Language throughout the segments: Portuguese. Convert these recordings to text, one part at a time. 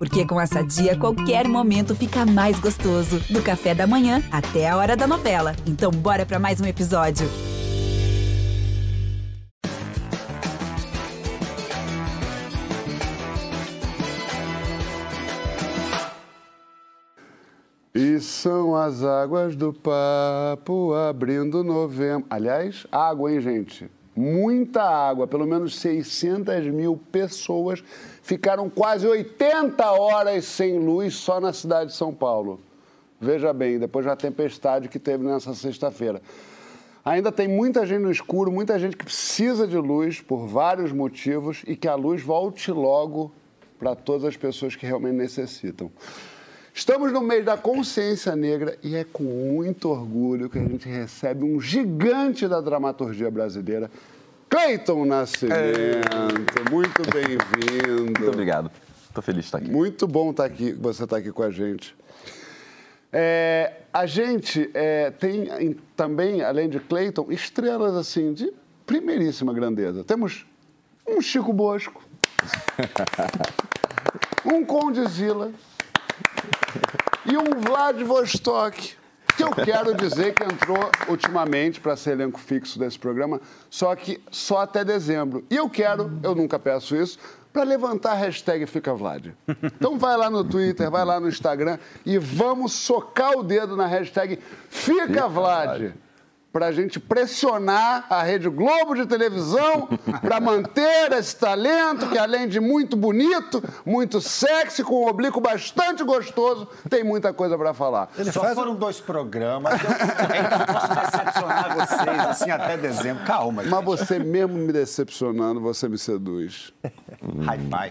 Porque com essa dia, qualquer momento fica mais gostoso. Do café da manhã até a hora da novela. Então, bora para mais um episódio. E são as águas do papo abrindo novembro. Aliás, água, hein, gente? Muita água. Pelo menos 600 mil pessoas ficaram quase 80 horas sem luz só na cidade de São Paulo. Veja bem, depois da tempestade que teve nessa sexta-feira. Ainda tem muita gente no escuro, muita gente que precisa de luz por vários motivos e que a luz volte logo para todas as pessoas que realmente necessitam. Estamos no mês da consciência negra e é com muito orgulho que a gente recebe um gigante da dramaturgia brasileira, Cleiton Nascimento. É. Muito bem-vindo. Muito obrigado. Estou feliz de estar aqui. Muito bom estar aqui, você estar aqui com a gente. É, a gente é, tem também, além de Cleiton, estrelas assim de primeiríssima grandeza. Temos um Chico Bosco, um Condizila, e um Vladivostok, que eu quero dizer que entrou ultimamente para ser elenco fixo desse programa, só que só até dezembro. E eu quero, eu nunca peço isso, para levantar a hashtag Fica Vlad. Então vai lá no Twitter, vai lá no Instagram e vamos socar o dedo na hashtag Fica, Fica Vlad. Vlad para a gente pressionar a Rede Globo de televisão para manter esse talento que, além de muito bonito, muito sexy, com um oblíquo bastante gostoso, tem muita coisa para falar. Ele Só faz... foram dois programas, eu ainda posso decepcionar vocês assim até dezembro. Calma, gente. Mas você mesmo me decepcionando, você me seduz. Hi-fi.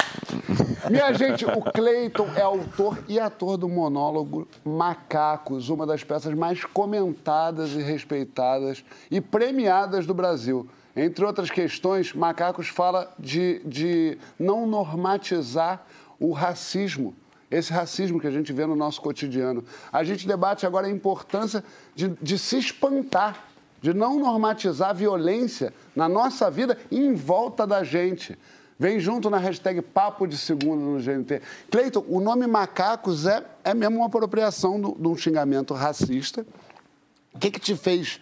Minha gente, o Cleiton é autor e ator do monólogo Macacos, uma das peças mais comentadas e respeitadas e premiadas do Brasil. Entre outras questões, Macacos fala de, de não normatizar o racismo, esse racismo que a gente vê no nosso cotidiano. A gente debate agora a importância de, de se espantar, de não normatizar a violência na nossa vida em volta da gente. Vem junto na hashtag Papo de Segundo no GNT. Cleiton, o nome macacos é, é mesmo uma apropriação de um xingamento racista o que, que te fez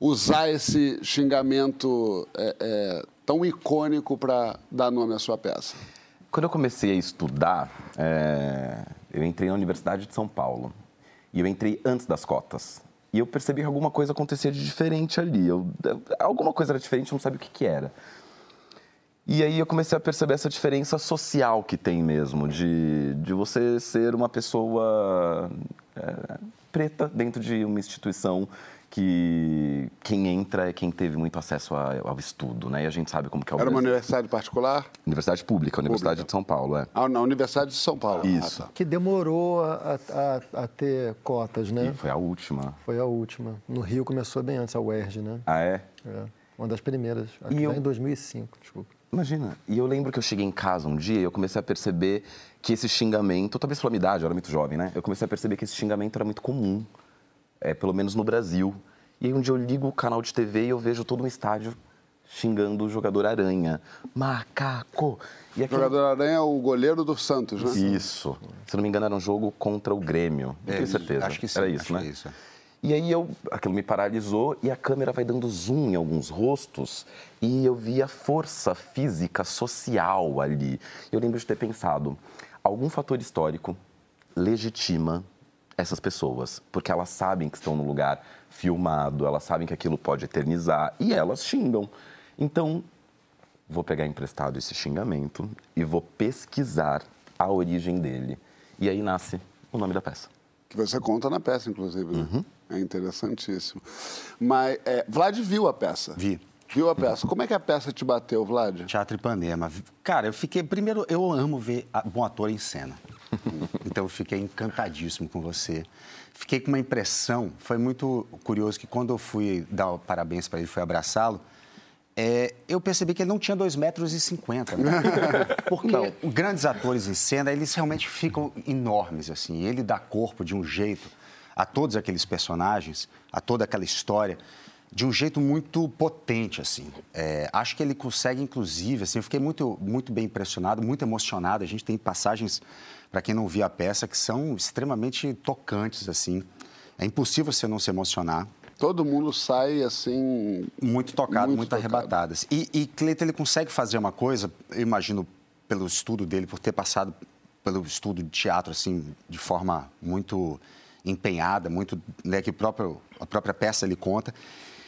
usar esse xingamento é, é, tão icônico para dar nome à sua peça? Quando eu comecei a estudar, é, eu entrei na Universidade de São Paulo. E eu entrei antes das cotas. E eu percebi que alguma coisa acontecia de diferente ali. Eu, alguma coisa era diferente, eu não sabia o que, que era. E aí eu comecei a perceber essa diferença social que tem mesmo, de, de você ser uma pessoa é, preta dentro de uma instituição que quem entra é quem teve muito acesso ao estudo, né? E a gente sabe como que é o Era Brasil. uma universidade particular? Universidade pública, Universidade pública. de São Paulo, é. Ah, na Universidade de São Paulo. Isso. Ah, tá. Que demorou a, a, a, ter cotas, né? E foi a última. Foi a última. No Rio começou bem antes, a UERJ, né? Ah, é? É. Uma das primeiras. Acho e eu... em 2005, desculpa. Imagina. E eu lembro que eu cheguei em casa um dia e eu comecei a perceber que esse xingamento, talvez pela minha idade, eu era muito jovem, né? Eu comecei a perceber que esse xingamento era muito comum, é, pelo menos no Brasil. E aí um dia eu ligo o canal de TV e eu vejo todo um estádio xingando o jogador Aranha. Macaco! E aquele... O jogador Aranha é o goleiro do Santos, né? Isso. Se não me engano, era um jogo contra o Grêmio. Não é, tenho certeza. Acho que sim. Era isso, né? É isso. E aí eu, aquilo me paralisou e a câmera vai dando zoom em alguns rostos e eu vi a força física social ali. Eu lembro de ter pensado, algum fator histórico legitima essas pessoas, porque elas sabem que estão no lugar filmado, elas sabem que aquilo pode eternizar e elas xingam. Então, vou pegar emprestado esse xingamento e vou pesquisar a origem dele. E aí nasce o nome da peça. Que você conta na peça, inclusive. Né? Uhum. É interessantíssimo. Mas é, Vlad viu a peça? Vi. Viu a peça? Como é que a peça te bateu, Vlad? Teatro Ipanema. Cara, eu fiquei. Primeiro, eu amo ver bom ator em cena. então, eu fiquei encantadíssimo com você. Fiquei com uma impressão. Foi muito curioso que quando eu fui dar parabéns para ele, fui abraçá-lo. É, eu percebi que ele não tinha 2,50 metros. E 50, né? Porque não. grandes atores em cena, eles realmente ficam enormes, assim. Ele dá corpo de um jeito a todos aqueles personagens, a toda aquela história. de um jeito muito potente, assim. É, acho que ele consegue, inclusive, assim, eu fiquei muito, muito bem impressionado, muito emocionado. A gente tem passagens, para quem não viu a peça, que são extremamente tocantes, assim. É impossível você não se emocionar. Todo mundo sai, assim... Muito tocado, muito, Muito tocado. arrebatado. assim. E, e Cleiton, ele consegue fazer uma coisa, eu imagino, pelo estudo dele, por ter passado pelo estudo de teatro, assim, de forma muito empenhada, muito, né, que próprio, a própria peça ele conta.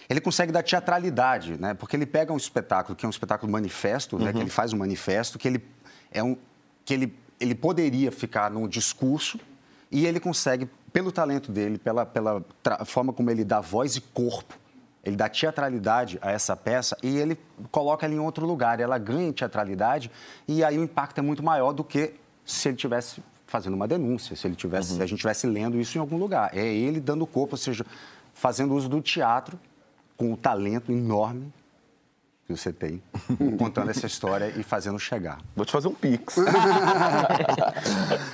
Ele consegue dar teatralidade, né? Porque ele pega um espetáculo que é um espetáculo manifesto, né? Que ele faz um manifesto, que ele é um que ele, ele poderia ficar num discurso e ele consegue, pelo talento dele, pela, pela forma como ele dá voz e corpo, ele dá teatralidade a essa peça e ele coloca ela em outro lugar. Ela ganha teatralidade e aí o impacto é muito maior do que se ele tivesse fazendo uma denúncia, se ele tivesse, se a gente tivesse lendo isso em algum lugar. É ele dando corpo, ou seja, fazendo uso do teatro com o talento enorme que você tem, contando essa história e fazendo chegar. Vou te fazer um pix.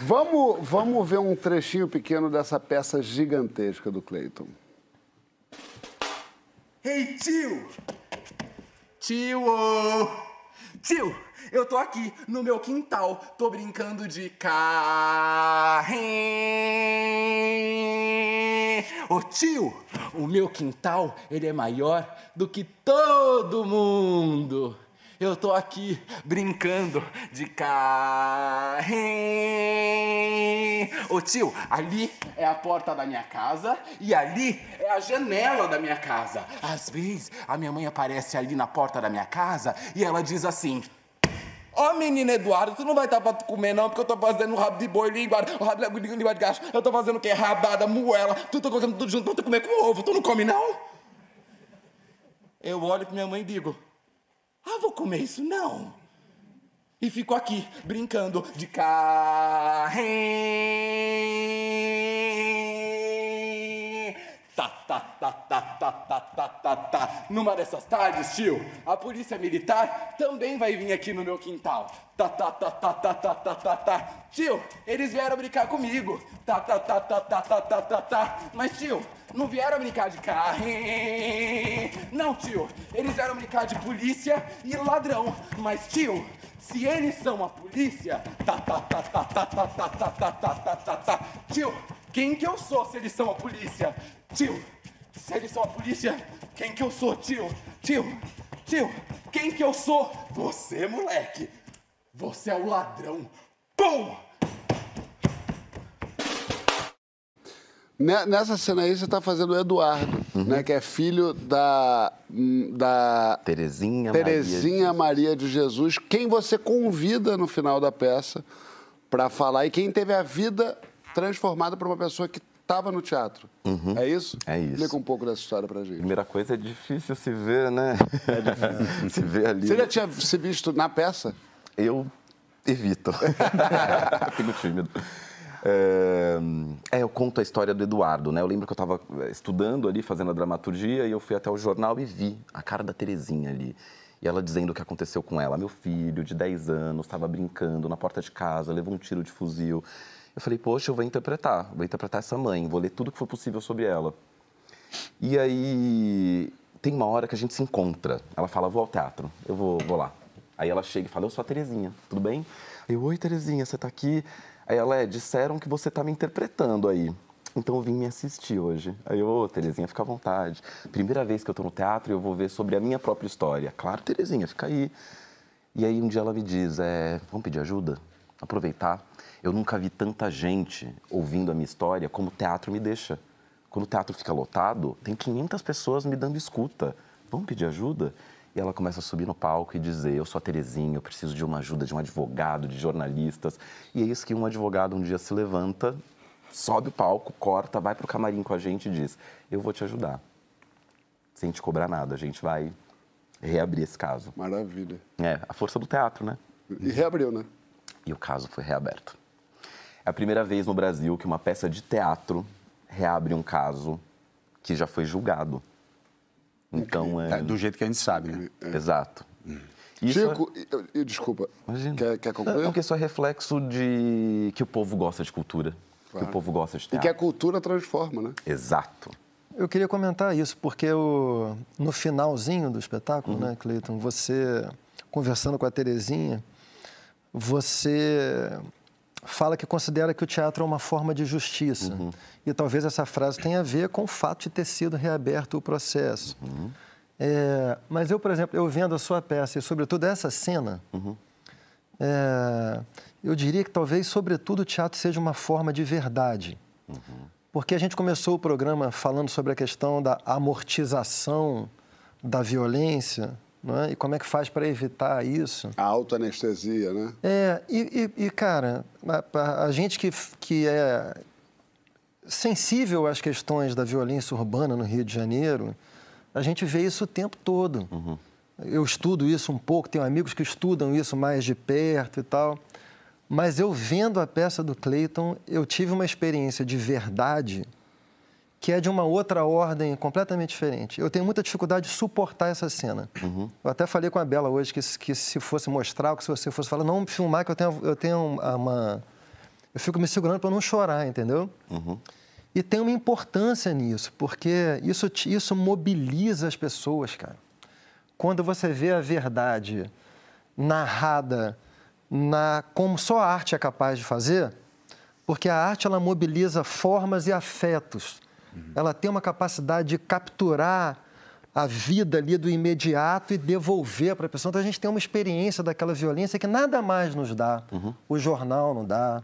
Vamos, vamos ver um trechinho pequeno dessa peça gigantesca do Clayton. Ei, tio! Tio! ô! Tio, eu tô aqui no meu quintal, tô brincando de carrinho. Ô tio, o meu quintal, ele é maior do que todo mundo. Eu tô aqui brincando de carrinho. Ô tio, ali é a porta da minha casa e ali é a janela da minha casa. Às vezes a minha mãe aparece ali na porta da minha casa e ela diz assim: Ó menino Eduardo, tu não vai estar pra tu comer não, porque eu tô fazendo rabo de boi, língua, o rabo de língua de gacho. Eu tô fazendo o quê? Rabada, moela, tu tá colocando tudo junto pra tu comer com ovo. Tu não come não? Eu olho pra minha mãe e digo: Ah, vou comer isso não. E fico aqui, brincando de carrinho. Tá, tá, tá, tá, tá, tá, tá, tá, tá. Numa dessas tardes, tio, a polícia militar também vai vir aqui no meu quintal. Tá, tá, tá, tá, tá, tá, tá, tá, tá. Tio, eles vieram brincar comigo. Tá, tá, tá, tá, tá, tá, tá, tá, tá. Mas, tio, não vieram brincar de carrinho. Não, tio, eles vieram brincar de polícia e ladrão. Mas, tio, se eles são a polícia, tá, tá, tá, tá, tá, tá, tá, tá, tá, tá, tá, tá, tá. Tio, quem que eu sou se eles são a polícia? Tio, se eles são a polícia, quem que eu sou, tio? Tio, tio, quem que eu sou? Você, moleque. Você é o ladrão. Pum! Ne- Nessa cena aí, você está fazendo o Eduardo, né? Que é filho da, hum, da Terezinha, Maria Terezinha Maria de Jesus, quem você convida no final da peça para falar e quem teve a vida transformada por uma pessoa que estava no teatro. É isso? É isso. Explica um pouco dessa história pra gente. Primeira coisa é difícil se ver, né? É difícil. se ver ali. Você já tinha se visto na peça? Eu evito. Fico tímido. É, é, eu conto a história do Eduardo, né? Eu lembro que eu estava estudando ali, fazendo a dramaturgia, e eu fui até o jornal e vi a cara da Terezinha ali. E ela dizendo o que aconteceu com ela. Meu filho, de 10 anos, estava brincando na porta de casa, levou um tiro de fuzil. Eu falei, poxa, eu vou interpretar, vou interpretar essa mãe, vou ler tudo que for possível sobre ela. E aí tem uma hora que a gente se encontra. Ela fala, vou ao teatro, eu vou, vou lá. Aí ela chega e fala, eu sou a Terezinha, tudo bem? Eu, oi Terezinha, você tá aqui? Aí ela, é, disseram que você tá me interpretando aí. Então eu vim me assistir hoje. Aí eu, ô Terezinha, fica à vontade. Primeira vez que eu tô no teatro, eu vou ver sobre a minha própria história. Claro, Terezinha, fica aí. E aí um dia ela me diz, é, vamos pedir ajuda? Aproveitar. Eu nunca vi tanta gente ouvindo a minha história como o teatro me deixa. Quando o teatro fica lotado, tem 500 pessoas me dando escuta. Vamos pedir ajuda? E ela começa a subir no palco e dizer: Eu sou a Terezinha, eu preciso de uma ajuda de um advogado, de jornalistas. E é isso que um advogado um dia se levanta, sobe o palco, corta, vai para o camarim com a gente e diz: Eu vou te ajudar. Sem te cobrar nada, a gente vai reabrir esse caso. Maravilha. É, a força do teatro, né? E reabriu, né? E o caso foi reaberto. É a primeira vez no Brasil que uma peça de teatro reabre um caso que já foi julgado. Então, é... É, do jeito que a gente sabe, né? Exato. Isso Chico, e- e- desculpa. Imagina. Quer, quer concluir? Não, que isso é reflexo de que o povo gosta de cultura. Claro. Que o povo gosta de E teatro. que a cultura transforma, né? Exato. Eu queria comentar isso, porque o, no finalzinho do espetáculo, né, Cleiton, você, conversando com a Terezinha, você fala que considera que o teatro é uma forma de justiça. E talvez essa frase tenha a ver com o fato de ter sido reaberto o processo. É, mas eu, por exemplo, eu vendo a sua peça e, sobretudo, essa cena, é, eu diria que talvez, sobretudo, o teatro seja uma forma de verdade. Porque a gente começou o programa falando sobre a questão da amortização da violência, não é? e como é que faz para evitar isso. A autoanestesia, né? É, e, e- e, cara, a, a- a gente que, que é sensível às questões da violência urbana no Rio de Janeiro, a gente vê isso o tempo todo. Eu estudo isso um pouco, tenho amigos que estudam isso mais de perto e tal. Mas eu vendo a peça do Clayton, eu tive uma experiência de verdade que é de uma outra ordem completamente diferente. Eu tenho muita dificuldade de suportar essa cena. Eu até falei com a Bela hoje que, se- que se fosse mostrar, ou que se você fosse falar, não filmar, que eu tenho, eu tenho uma... Eu fico me segurando para não chorar, entendeu? E tem uma importância nisso, porque isso, isso mobiliza as pessoas, cara. Quando você vê a verdade narrada na, como só a arte é capaz de fazer, porque a arte ela mobiliza formas e afetos. Ela tem uma capacidade de capturar a vida ali do imediato e devolver para a pessoa. Então a gente tem uma experiência daquela violência que nada mais nos dá. O jornal não dá,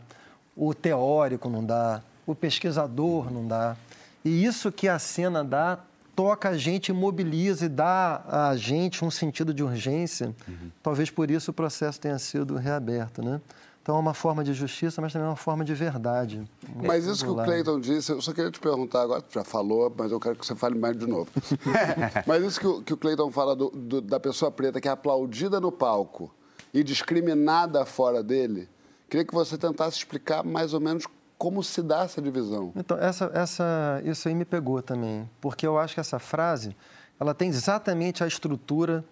o teórico não dá, o pesquisador não dá. E isso que a cena dá toca a gente, mobiliza e dá a gente um sentido de urgência. Talvez por isso o processo tenha sido reaberto, né? Então é uma forma de justiça, mas também é uma forma de verdade. Mas isso que o. Cleiton disse, eu só queria te perguntar agora, tu já falou, mas eu quero que você fale mais de novo. mas isso que o, que o Cleiton fala do- do- da pessoa preta que é aplaudida no palco e discriminada fora dele, queria que você tentasse explicar mais ou menos como se dá essa divisão. Então, essa, essa, isso aí me pegou também, porque eu acho que essa frase, ela tem exatamente a estrutura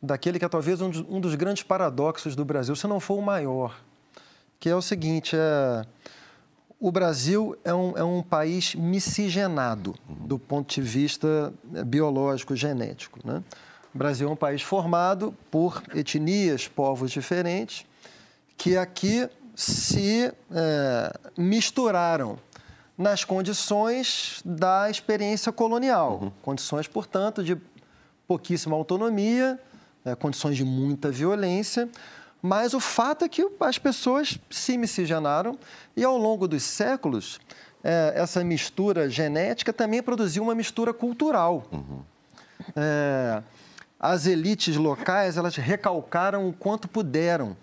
daquele que é talvez um dos, um dos grandes paradoxos do Brasil, se não for o maior, que é o seguinte, é, o Brasil é um, é um país miscigenado do ponto de vista eh, biológico, genético. Né? O Brasil é um país formado por etnias, povos diferentes, que aqui se eh, misturaram nas condições da experiência colonial. Condições, portanto, de pouquíssima autonomia, eh, condições de muita violência. Mas o fato é que as pessoas se miscigenaram e, ao longo dos séculos, eh, essa mistura genética também produziu uma mistura cultural. É, as elites locais elas recalcaram o quanto puderam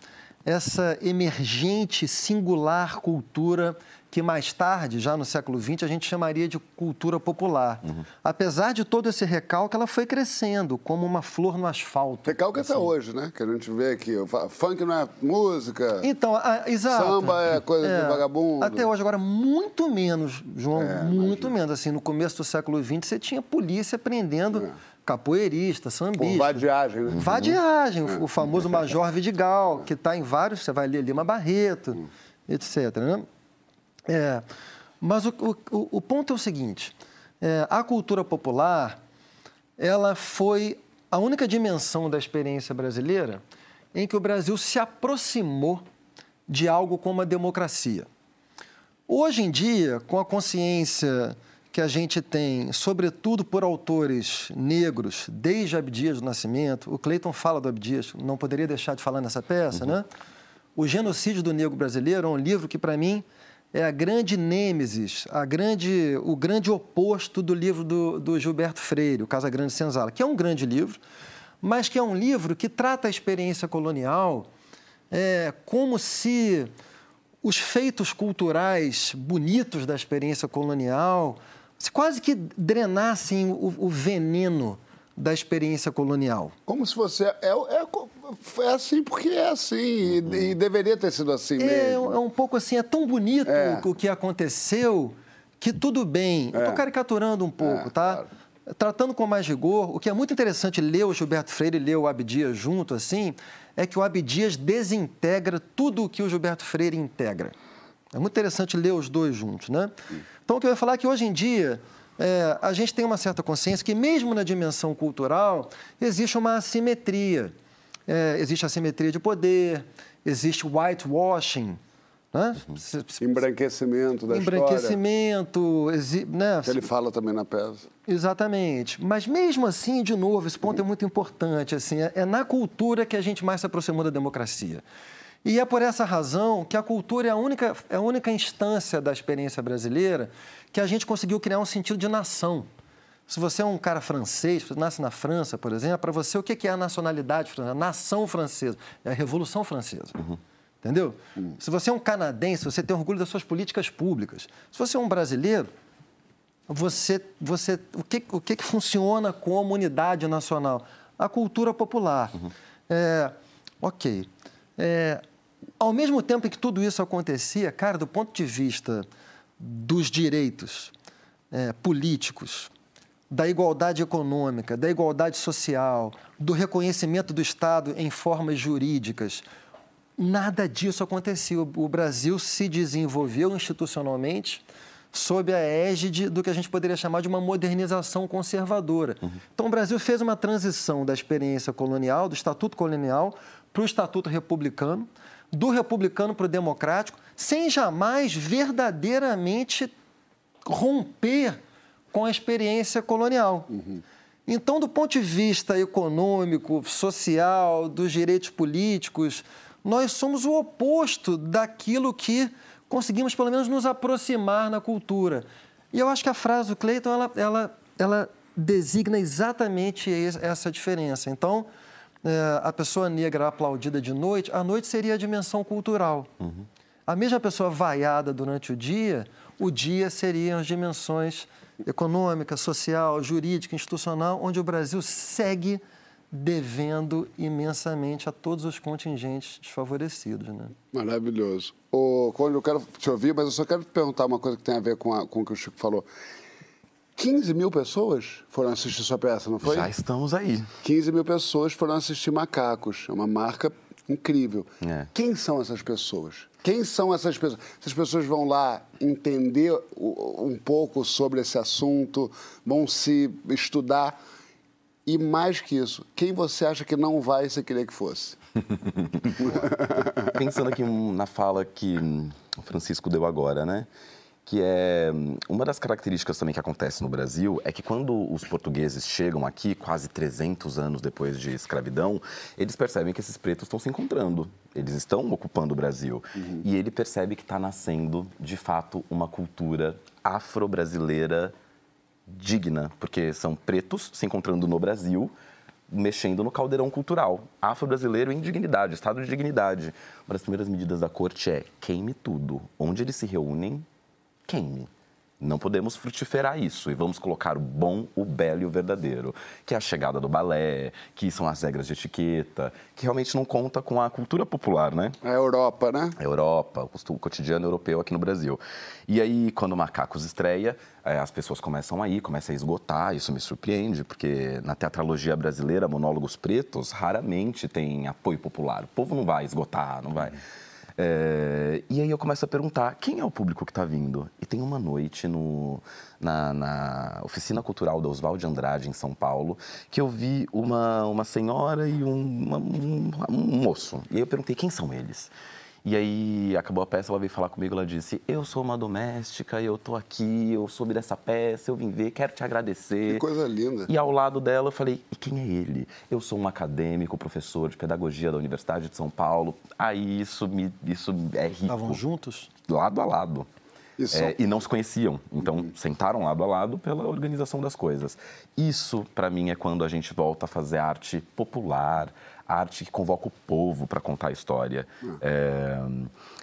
essa emergente, singular cultura que mais tarde, já no século XX, a gente chamaria de cultura popular. Apesar de todo esse recalque, ela foi crescendo como uma flor no asfalto. Recalque até hoje, né? Que a gente vê aqui, funk não é música. Então, a- exato. Samba é coisa de vagabundo. Até hoje, agora, muito menos, João, É, muito menos. Assim, no começo do século XX, você tinha polícia prendendo capoeirista, Por sambista. vadiagem, né? Vadiagem, o- o famoso Major Vidigal, que está em vários, você vai ler Lima Barreto, etc. Né? É, mas o, o- o- ponto é o seguinte: é, a cultura popular ela foi a única dimensão da experiência brasileira em que o Brasil se aproximou de algo como a democracia. Hoje em dia, com a consciência que a gente tem, sobretudo por autores negros, desde Abdias do Nascimento, o Cleiton fala do Abdias, não poderia deixar de falar nessa peça, né? O Genocídio do Negro Brasileiro é um livro que, para mim, é a grande nêmesis, a grande, o grande oposto do livro do, do Gilberto Freire, o Casa Grande Senzala, que é um grande livro, mas que é um livro que trata a experiência colonial é, como se os feitos culturais bonitos da experiência colonial se quase que drenassem o, o veneno da experiência colonial. Como se fosse. É, é, é assim porque é assim. E, e deveria ter sido assim É, mesmo. é um pouco assim, é tão bonito É. o que aconteceu que tudo bem. Eu estou caricaturando um pouco, É, tá? Tratando com mais rigor, o que é muito interessante ler o Gilberto Freire e ler o Abdias junto, assim, é que o Abdias desintegra tudo o que o Gilberto Freire integra. É muito interessante ler os dois juntos, né? Então, o que eu ia falar é que hoje em dia é, a gente tem uma certa consciência que, mesmo na dimensão cultural, existe uma assimetria. É, existe assimetria de poder, existe whitewashing, né? Embranquecimento da Embranquecimento, exi, né? Que ele fala também na peça. Exatamente. Mas mesmo assim, de novo, esse ponto é muito importante. Assim, é, é na cultura que a gente mais se aproximou da democracia. E é por essa razão que a cultura é a única, é a única instância da experiência brasileira que a gente conseguiu criar um sentido de nação. Se você é um cara francês, você nasce na França, por exemplo, para você o que é a nacionalidade francesa? A nação francesa. É a Revolução Francesa. Uhum. Entendeu? Uhum. Se você é um canadense, você tem orgulho das suas políticas públicas. Se você é um brasileiro, você, você, o, que, o que, que funciona como unidade nacional? A cultura popular. Uhum. É, ok. É, ao mesmo tempo em que tudo isso acontecia, cara, do ponto de vista dos direitos é, políticos, da igualdade econômica, da igualdade social, do reconhecimento do Estado em formas jurídicas, nada disso acontecia. O Brasil se desenvolveu institucionalmente sob a égide do que a gente poderia chamar de uma modernização conservadora. Uhum. Então, o Brasil fez uma transição da experiência colonial, do Estatuto Colonial, para o Estatuto Republicano, do republicano para o democrático, sem jamais verdadeiramente romper com a experiência colonial. Uhum. Então, do ponto de vista econômico, social, dos direitos políticos, nós somos o oposto daquilo que conseguimos, pelo menos, nos aproximar na cultura. E eu acho que a frase do Clayton, ela, ela, ela designa exatamente essa diferença. Então, é, a pessoa negra aplaudida de noite, a noite seria a dimensão cultural. Uhum. A mesma pessoa vaiada durante o dia, o dia seriam as dimensões econômica, social, jurídica, institucional, onde o Brasil segue devendo imensamente a todos os contingentes desfavorecidos. Né? Maravilhoso. Ô, Conde, eu quero te ouvir, mas eu só quero te perguntar uma coisa que tem a ver com, a, com o que o Chico falou. 15 mil pessoas foram assistir sua peça, não foi? Já estamos aí. 15 mil pessoas foram assistir Macacos. É uma marca incrível. É. Quem são essas pessoas? Quem são essas pessoas? Essas pessoas vão lá entender um pouco sobre esse assunto, vão se estudar. E mais que isso, quem você acha que não vai você queria que fosse? Pensando aqui na fala que o Francisco deu agora, né? Que é uma das características também que acontece no Brasil é que quando os portugueses chegam aqui, quase 300 anos depois de escravidão, eles percebem que esses pretos estão se encontrando, eles estão ocupando o Brasil. Uhum. E ele percebe que está nascendo, de fato, uma cultura afro-brasileira digna, porque são pretos se encontrando no Brasil, mexendo no caldeirão cultural. Afro-brasileiro em dignidade, estado de dignidade. Uma das primeiras medidas da corte é queime tudo. Onde eles se reúnem, queime. Não podemos frutiferar isso e vamos colocar o bom, o belo e o verdadeiro, que é a chegada do balé, que são as regras de etiqueta, que realmente não conta com a cultura popular, né? A Europa, né? A Europa, o cotidiano europeu aqui no Brasil. E aí, quando o Macacos estreia, é, as pessoas começam a ir, começam a esgotar, isso me surpreende, porque na teatralogia brasileira, monólogos pretos raramente tem apoio popular. O povo não vai esgotar, não vai... É, e aí eu começo a perguntar, quem é o público que está vindo? E tem uma noite no, na, na Oficina Cultural da Oswald Andrade, em São Paulo, que eu vi uma, uma senhora e um, uma, um, um moço. E aí eu perguntei, quem são eles? E aí acabou a peça, ela veio falar comigo, ela disse: "Eu sou uma doméstica, eu tô aqui, eu soube dessa peça, eu vim ver, quero te agradecer". Que coisa linda. E ao lado dela eu falei: "E quem é ele?". Eu sou um acadêmico, professor de pedagogia da Universidade de São Paulo. Aí isso me isso é rico. Estavam juntos? Lado a lado. É, e não se conheciam. Então, uhum. sentaram lado a lado pela organização das coisas. Isso, para mim, é quando a gente volta a fazer arte popular, arte que convoca o povo para contar a história. É,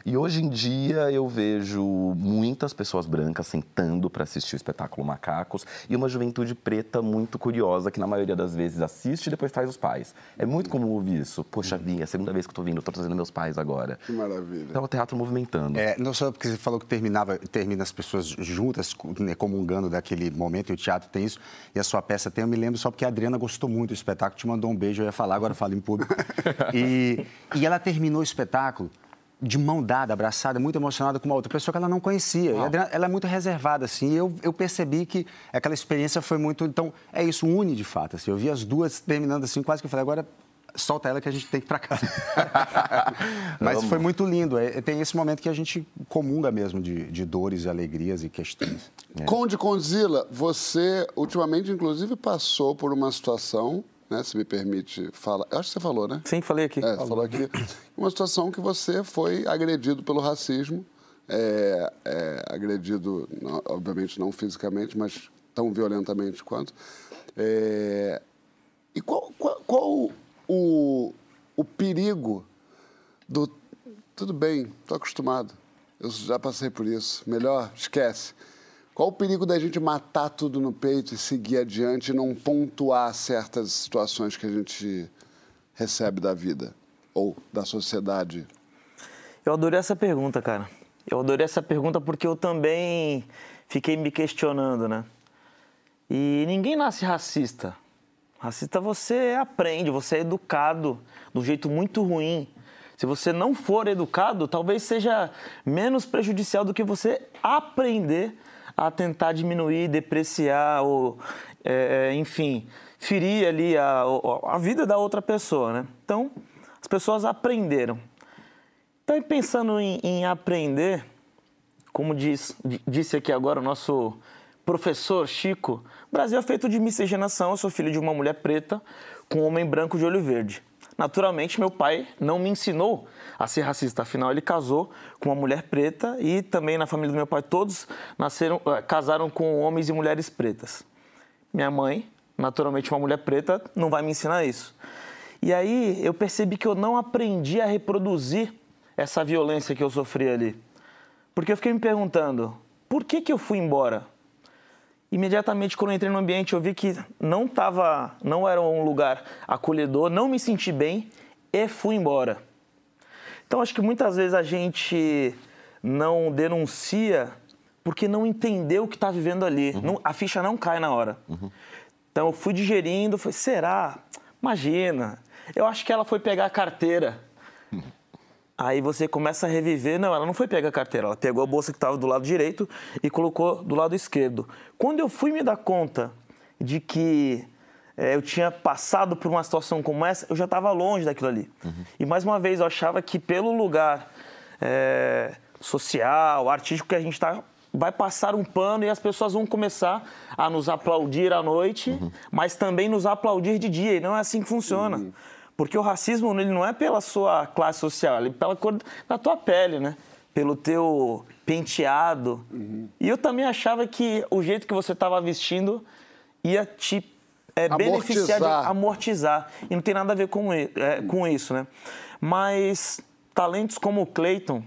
e hoje em dia eu vejo muitas pessoas brancas sentando para assistir o espetáculo Macacos e uma juventude preta muito curiosa que na maioria das vezes assiste e depois traz os pais. É muito comum ouvir isso. Poxa, vi, é a segunda vez que eu estou vindo, estou trazendo meus pais agora. Que maravilha. Então o teatro movimentando. É, não só porque você falou que terminava, termina as pessoas juntas, né, comungando daquele momento, e o teatro tem isso, e a sua peça tem, eu me lembro só porque a Adriana gostou muito do espetáculo, te mandou um beijo, eu ia falar, agora falo em público. e, e ela terminou o espetáculo de mão dada, abraçada, muito emocionada com uma outra pessoa que ela não conhecia. E a Adriana, ela é muito reservada, assim. E eu, eu percebi que aquela experiência foi muito. Então, é isso, une de fato. Assim. Eu vi as duas terminando assim, quase que eu falei, agora solta ela que a gente tem que ir pra casa. Mas foi muito lindo. É, tem esse momento que a gente comunga mesmo de, de dores e alegrias e questões. Conde Condzilla, você ultimamente, inclusive, passou por uma situação, né, se me permite falar. Acho que você falou, né? Sim, falei aqui. É, falou aqui. Uma situação que você foi agredido pelo racismo, é, é, agredido, não- obviamente não fisicamente, mas tão violentamente quanto. É, e qual, qual, qual o, o perigo do. Tudo bem, estou acostumado. Eu já passei por isso. Melhor, esquece. Qual o perigo da gente matar tudo no peito e seguir adiante e não pontuar certas situações que a gente recebe da vida ou da sociedade? Eu adorei essa pergunta, cara. Eu adorei essa pergunta porque eu também fiquei me questionando, né? E ninguém nasce racista. Racista você aprende, você é educado de um jeito muito ruim. Se você não for educado, talvez seja menos prejudicial do que você aprender a tentar diminuir, depreciar ou, é, é, enfim, ferir ali a, a vida da outra pessoa, né? Então, as pessoas aprenderam. Então, pensando em, em aprender, como diz- di- disse aqui agora o nosso professor Chico, o Brasil é feito de miscigenação. Eu sou filho de uma mulher preta com um homem branco de olho verde. Naturalmente, meu pai não me ensinou a ser racista, afinal, ele casou com uma mulher preta e também na família do meu pai todos nasceram, eh, casaram com homens e mulheres pretas. Minha mãe, naturalmente uma mulher preta, não vai me ensinar isso. E aí eu percebi que eu não aprendi a reproduzir essa violência que eu sofri ali. Porque eu fiquei me perguntando, por que, que eu fui embora? Imediatamente quando eu entrei no ambiente eu vi que não tava, não era um lugar acolhedor, não me senti bem e fui embora. Então acho que muitas vezes a gente não denuncia porque não entendeu o que está vivendo ali. Não- a ficha não cai na hora. Então eu fui digerindo, falei, será? Imagina. Eu acho que ela foi pegar a carteira. Aí você começa a reviver. Não, ela não foi pegar a carteira, ela pegou a bolsa que estava do lado direito e colocou do lado esquerdo. Quando eu fui me dar conta de que eh, eu tinha passado por uma situação como essa, eu já estava longe daquilo ali. E mais uma vez, eu achava que pelo lugar eh, social, artístico que a gente está, vai passar um pano e as pessoas vão começar a nos aplaudir à noite, mas também nos aplaudir de dia. E não é assim que funciona. Porque o racismo ele não é pela sua classe social, ele é pela cor da tua pele, né? Pelo teu penteado. E eu também achava que o jeito que você estava vestindo ia te é, beneficiar de Amortizar. E não tem nada a ver com, é, com isso, né? Mas talentos como o Clayton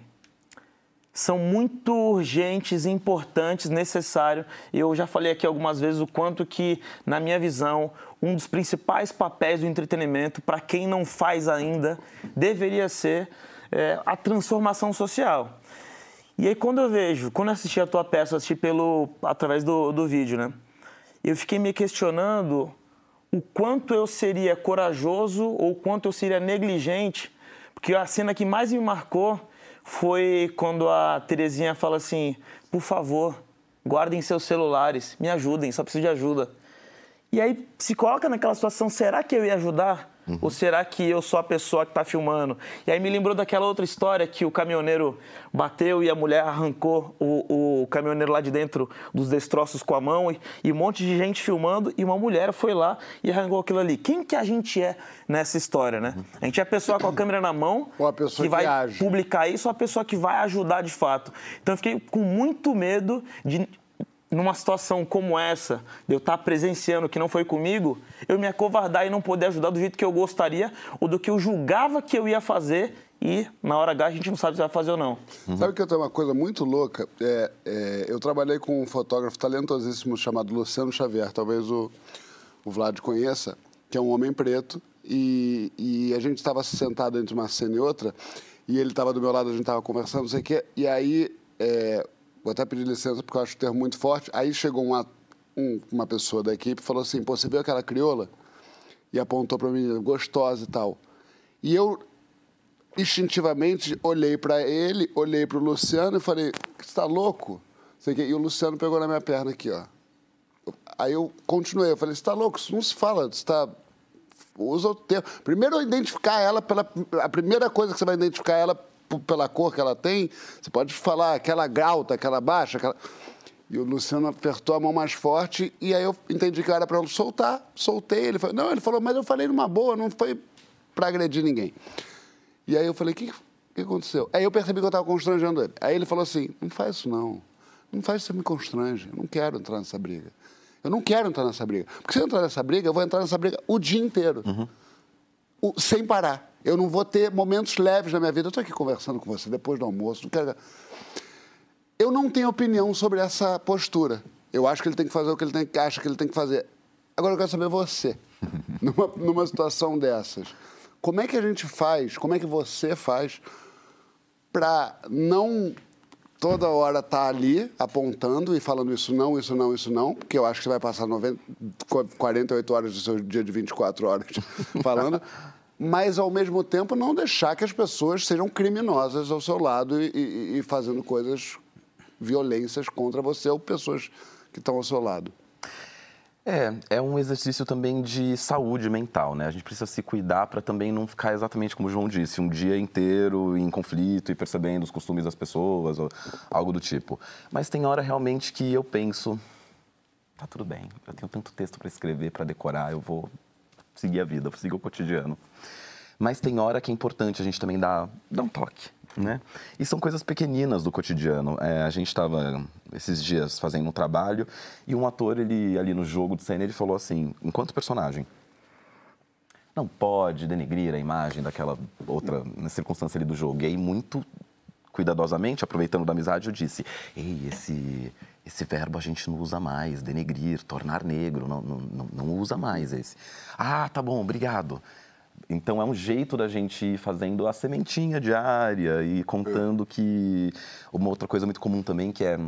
são muito urgentes, importantes, necessários. Eu já falei aqui algumas vezes o quanto que, na minha visão, um dos principais papéis do entretenimento, para quem não faz ainda, deveria ser é, a transformação social. E aí quando eu vejo, quando eu assisti a tua peça, assisti pelo, através do, do vídeo, né? Eu fiquei me questionando o quanto eu seria corajoso ou o quanto eu seria negligente, porque a cena que mais me marcou foi quando a Terezinha fala assim: por favor, guardem seus celulares, me ajudem, só preciso de ajuda. E aí se coloca naquela situação, será que eu ia ajudar? Ou será que eu sou a pessoa que está filmando? E aí me lembrou daquela outra história que o caminhoneiro bateu e a mulher arrancou o, o caminhoneiro lá de dentro dos destroços com a mão e, e um monte de gente filmando e uma mulher foi lá e arrancou aquilo ali. Quem que a gente é nessa história, né? A gente é a pessoa com a câmera na mão Ou a pessoa que vai age. publicar isso ou a pessoa que vai ajudar de fato. Então eu fiquei com muito medo de numa situação como essa, de eu estar presenciando que não foi comigo, eu me acovardar e não poder ajudar do jeito que eu gostaria ou do que eu julgava que eu ia fazer e na hora H a gente não sabe se vai fazer ou não. Sabe que eu tenho uma coisa muito louca? É, é, eu trabalhei com um fotógrafo talentosíssimo chamado Luciano Xavier, talvez o, o Vlad conheça, que é um homem preto, e, e a gente estava sentado entre uma cena e outra, e ele estava do meu lado, a gente estava conversando, não sei o quê, e aí, é, vou até pedir licença porque eu acho o termo muito forte, aí chegou uma, um- uma pessoa da equipe e falou assim, pô, você viu aquela crioula? E apontou para mim, gostosa e tal. E eu, instintivamente olhei para ele, olhei para o Luciano e falei: Você tá louco? E o Luciano pegou na minha perna aqui, ó. Aí eu continuei, eu falei: Você tá louco? Isso não se fala, você tá. Usa o termo. Primeiro, identificar ela pela. A primeira coisa que você vai identificar ela pela cor que ela tem, você pode falar aquela alta, aquela baixa, aquela. E o Luciano apertou a mão mais forte e aí eu entendi que era para eu soltar, soltei. Ele falou, não, ele falou, mas eu falei numa boa, não foi para agredir ninguém. E aí eu falei, o que, que aconteceu? Aí eu percebi que eu estava constrangendo ele. Aí ele falou assim, não faz isso não, não faz isso, você me constrange, eu não quero entrar nessa briga. Eu não quero entrar nessa briga. Porque se eu entrar nessa briga, eu vou entrar nessa briga o dia inteiro. O- sem parar. Eu não vou ter momentos leves na minha vida. Eu estou aqui conversando com você depois do almoço, não quero... Eu não tenho opinião sobre essa postura. Eu acho que ele tem que fazer o que ele tem, acha que ele tem que fazer. Agora eu quero saber você, numa, numa situação dessas. Como é que a gente faz, como é que você faz para não toda hora estar ali apontando e falando isso não, isso não, isso não, porque eu acho que você vai passar 90, 48 horas do seu dia de 24 horas falando, mas ao mesmo tempo não deixar que as pessoas sejam criminosas ao seu lado e, e- e fazendo coisas, violências contra você ou pessoas que estão ao seu lado. É, é um exercício também de saúde mental, né? A gente precisa se cuidar para também não ficar exatamente como o João disse, um dia inteiro em conflito e percebendo os costumes das pessoas ou algo do tipo. Mas tem hora realmente que eu penso, tá tudo bem, eu tenho tanto texto para escrever, para decorar, eu vou seguir a vida, vou seguir o cotidiano. Mas tem hora que é importante a gente também dar, dar um toque, né? E são coisas pequeninas do cotidiano. É, a gente estava esses dias fazendo um trabalho e um ator, ele ali no jogo de cena, ele falou assim, enquanto personagem, não pode denegrir a imagem daquela outra na circunstância ali do jogo. E aí, muito cuidadosamente, aproveitando da amizade, eu disse: Ei, esse, esse verbo a gente não usa mais, denegrir, tornar negro, não, não, não, não usa mais esse. Ah, tá bom, obrigado. Então é um jeito da gente ir fazendo a sementinha diária e contando que. Uma outra coisa muito comum também que é.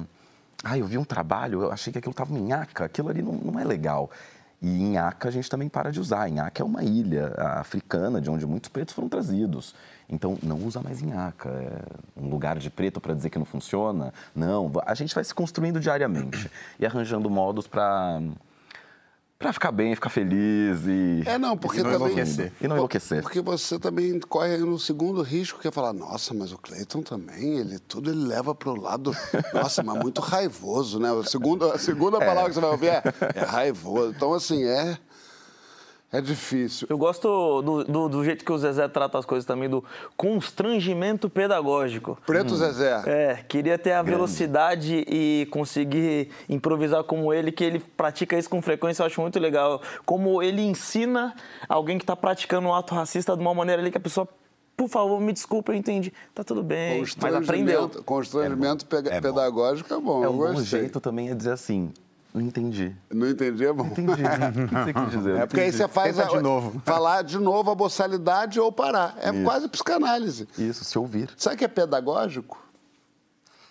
Ah, eu vi um trabalho, eu achei que aquilo estava em Nhaca, aquilo ali não, não é legal. E em a gente também para de usar. Nhaca é uma ilha africana de onde muitos pretos foram trazidos. Então não usa mais Nhaca. É um lugar de preto para dizer que não funciona. Não, a gente vai se construindo diariamente e arranjando modos para para ficar bem, ficar feliz e É, não, porque e não também... enlouquecer. E não enlouquecer. Porque você também corre no segundo risco, que é falar, nossa, mas o Cleiton também, ele tudo ele leva pro lado, nossa, mas muito raivoso, né? O segundo, a segunda palavra que você vai ouvir é, é raivoso. Então, assim, é... É difícil. Eu gosto do, do, do jeito que o Zezé trata as coisas também, do constrangimento pedagógico. Preto Zezé. É, queria ter a velocidade e conseguir improvisar como ele, que ele pratica isso com frequência, eu acho muito legal. Como ele ensina alguém que está praticando um ato racista de uma maneira ali que a pessoa, por favor, me desculpa, eu entendi. Tá tudo bem, mas aprendeu. Constrangimento, constrangimento pega- pedagógico é bom. É eu um bom jeito também é dizer assim, não entendi. Não entendi, é bom. Entendi. Não sei o que dizer. É porque aí você faz Tenta a- de novo. falar de novo a boçalidade ou parar. É quase psicanálise. Isso, se ouvir. Sabe que é pedagógico?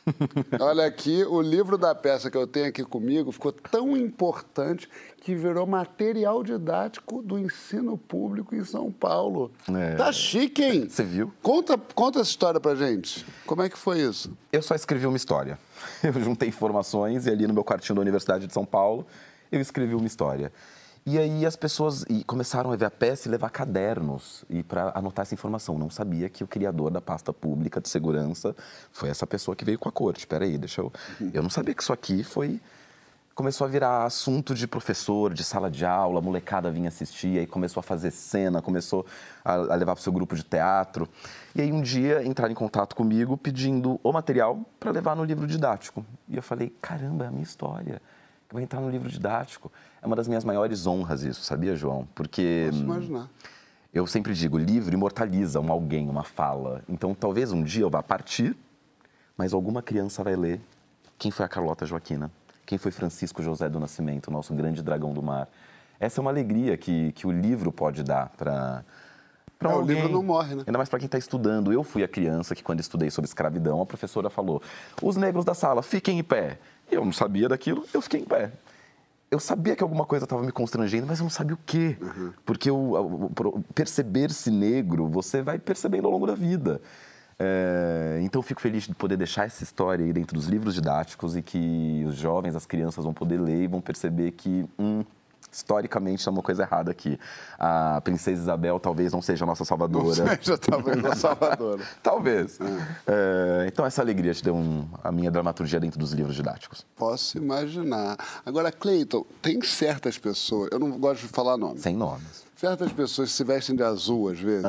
Olha aqui, o livro da peça que eu tenho aqui comigo ficou tão importante que virou material didático do ensino público em São Paulo. É. Tá chique, hein? Você viu? Conta, conta essa história pra gente. Como é que foi isso? Eu só escrevi uma história. Eu juntei informações e ali no meu quartinho da Universidade de São Paulo, eu escrevi uma história. E aí as pessoas começaram a ver a peça e levar cadernos e para anotar essa informação. Não sabia que o criador da pasta pública de segurança foi essa pessoa que veio com a corte. Espera aí, deixa eu. Eu não sabia que isso aqui foi começou a virar assunto de professor, de sala de aula, a molecada vinha assistir, aí começou a fazer cena, começou a, a levar para o seu grupo de teatro. E aí um dia entraram em contato comigo pedindo o material para levar no livro didático. E eu falei, caramba, é a minha história, que vai entrar no livro didático. É uma das minhas maiores honras isso, sabia, João? Porque... Posso imaginar. Eu sempre digo, livro imortaliza um alguém, uma fala. Então, talvez um dia eu vá partir, mas alguma criança vai ler quem foi a Carlota Joaquina, quem foi Francisco José do Nascimento, nosso grande dragão do mar. Essa é uma alegria que, que o livro pode dar para É, o livro não morre, né? Ainda mais para quem está estudando. Eu fui a criança que, quando estudei sobre escravidão, a professora falou: os negros da sala, fiquem em pé. E eu não sabia daquilo, eu fiquei em pé. eu sabia que alguma coisa estava me constrangendo, mas eu não sabia o quê. Porque o- o- perceber-se negro, você vai percebendo ao longo da vida. É, então eu fico feliz de poder deixar essa história aí dentro dos livros didáticos e que os jovens, as crianças vão poder ler e vão perceber que, hum, historicamente, tem uma coisa errada aqui. A princesa Isabel talvez não seja a nossa salvadora. Já estava em Salvador. Talvez. É, então essa alegria te deu um- a minha dramaturgia dentro dos livros didáticos. Posso imaginar. Agora, Cleiton, tem certas pessoas, eu não gosto de falar nomes, Sem nomes. Certas pessoas que se vestem de azul às vezes,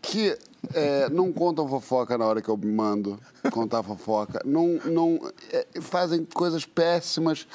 que é, não contam fofoca na hora que eu mando contar fofoca, não, não é, fazem coisas péssimas.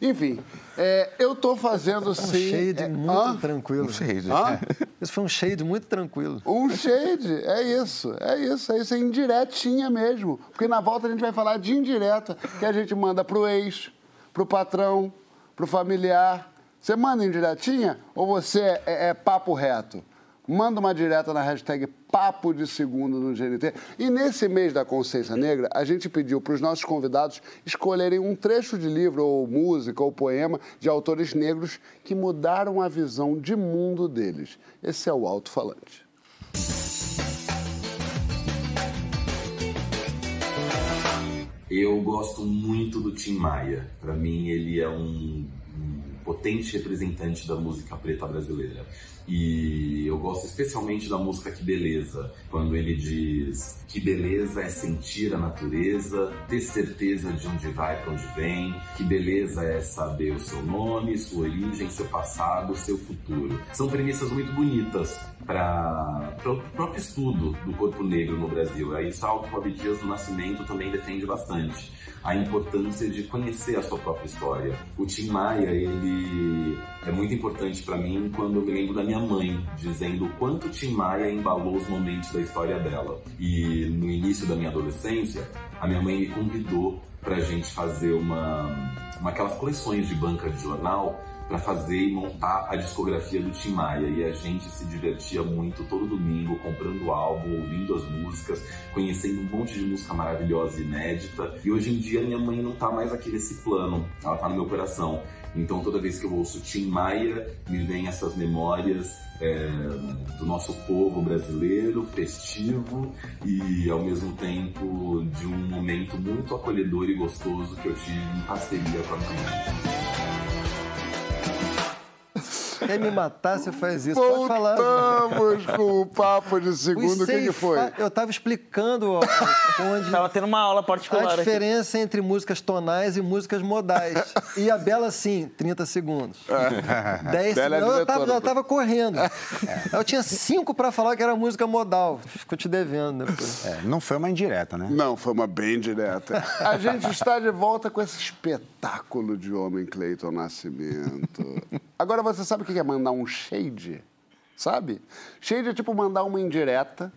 Enfim, é, eu tô fazendo Um sim. shade é, muito hã? tranquilo. Shade. Hã? Isso foi um shade muito tranquilo. Um shade, é isso, é isso, é isso, é indiretinha mesmo. Porque na volta a gente vai falar de indireta, que a gente manda pro ex, pro patrão, pro familiar. Você manda indiretinha ou você é, é papo reto? Manda uma direta na hashtag Papo de Segundo no GNT. E nesse mês da consciência negra, a gente pediu para os nossos convidados escolherem um trecho de livro, ou música, ou poema de autores negros que mudaram a visão de mundo deles. Esse é o Alto Falante. Eu gosto muito do Tim Maia. Para mim, ele é um potente representante da música preta brasileira. E eu gosto especialmente da música Que Beleza, quando ele diz que beleza é sentir a natureza, ter certeza de onde vai para onde vem, que beleza é saber o seu nome, sua origem, seu passado, seu futuro. São premissas muito bonitas para o próprio estudo do corpo negro no Brasil. É isso o Abdias do Nascimento também defende bastante. A importância de conhecer a sua própria história. O Tim Maia, ele é muito importante para mim quando eu me lembro da minha mãe dizendo o quanto o Tim Maia embalou os momentos da história dela. E no início da minha adolescência, a minha mãe me convidou para a gente fazer uma, uma aquelas coleções de banca de jornal para fazer e montar a discografia do Tim Maia. E a gente se divertia muito todo domingo, comprando álbum, ouvindo as músicas, conhecendo um monte de música maravilhosa e inédita. E hoje em dia minha mãe não tá mais aqui nesse plano, ela tá no meu coração. Então toda vez que eu ouço Tim Maia, me vem essas memórias é, do nosso povo brasileiro, festivo e ao mesmo tempo de um momento muito acolhedor e gostoso que eu tive em parceria com a minha mãe. Quer me matar, você faz isso. Pode falar. Voltamos com o papo de segundo. O que, que foi? Eu estava explicando ó, onde Tava tendo uma aula particular a aqui. diferença entre músicas tonais e músicas modais. E a Bela, assim, 30 segundos. 10 Bela é segundos. Eu tava, eu pô. tava correndo. Eu tinha cinco para falar que era música modal. Fico te devendo depois. É, não foi uma indireta, né? Não, foi uma bem direta. A gente está de volta com esse espetáculo de homem Cleiton Nascimento. Agora você sabe o que é mandar um shade? Sabe? Shade é tipo mandar uma indireta,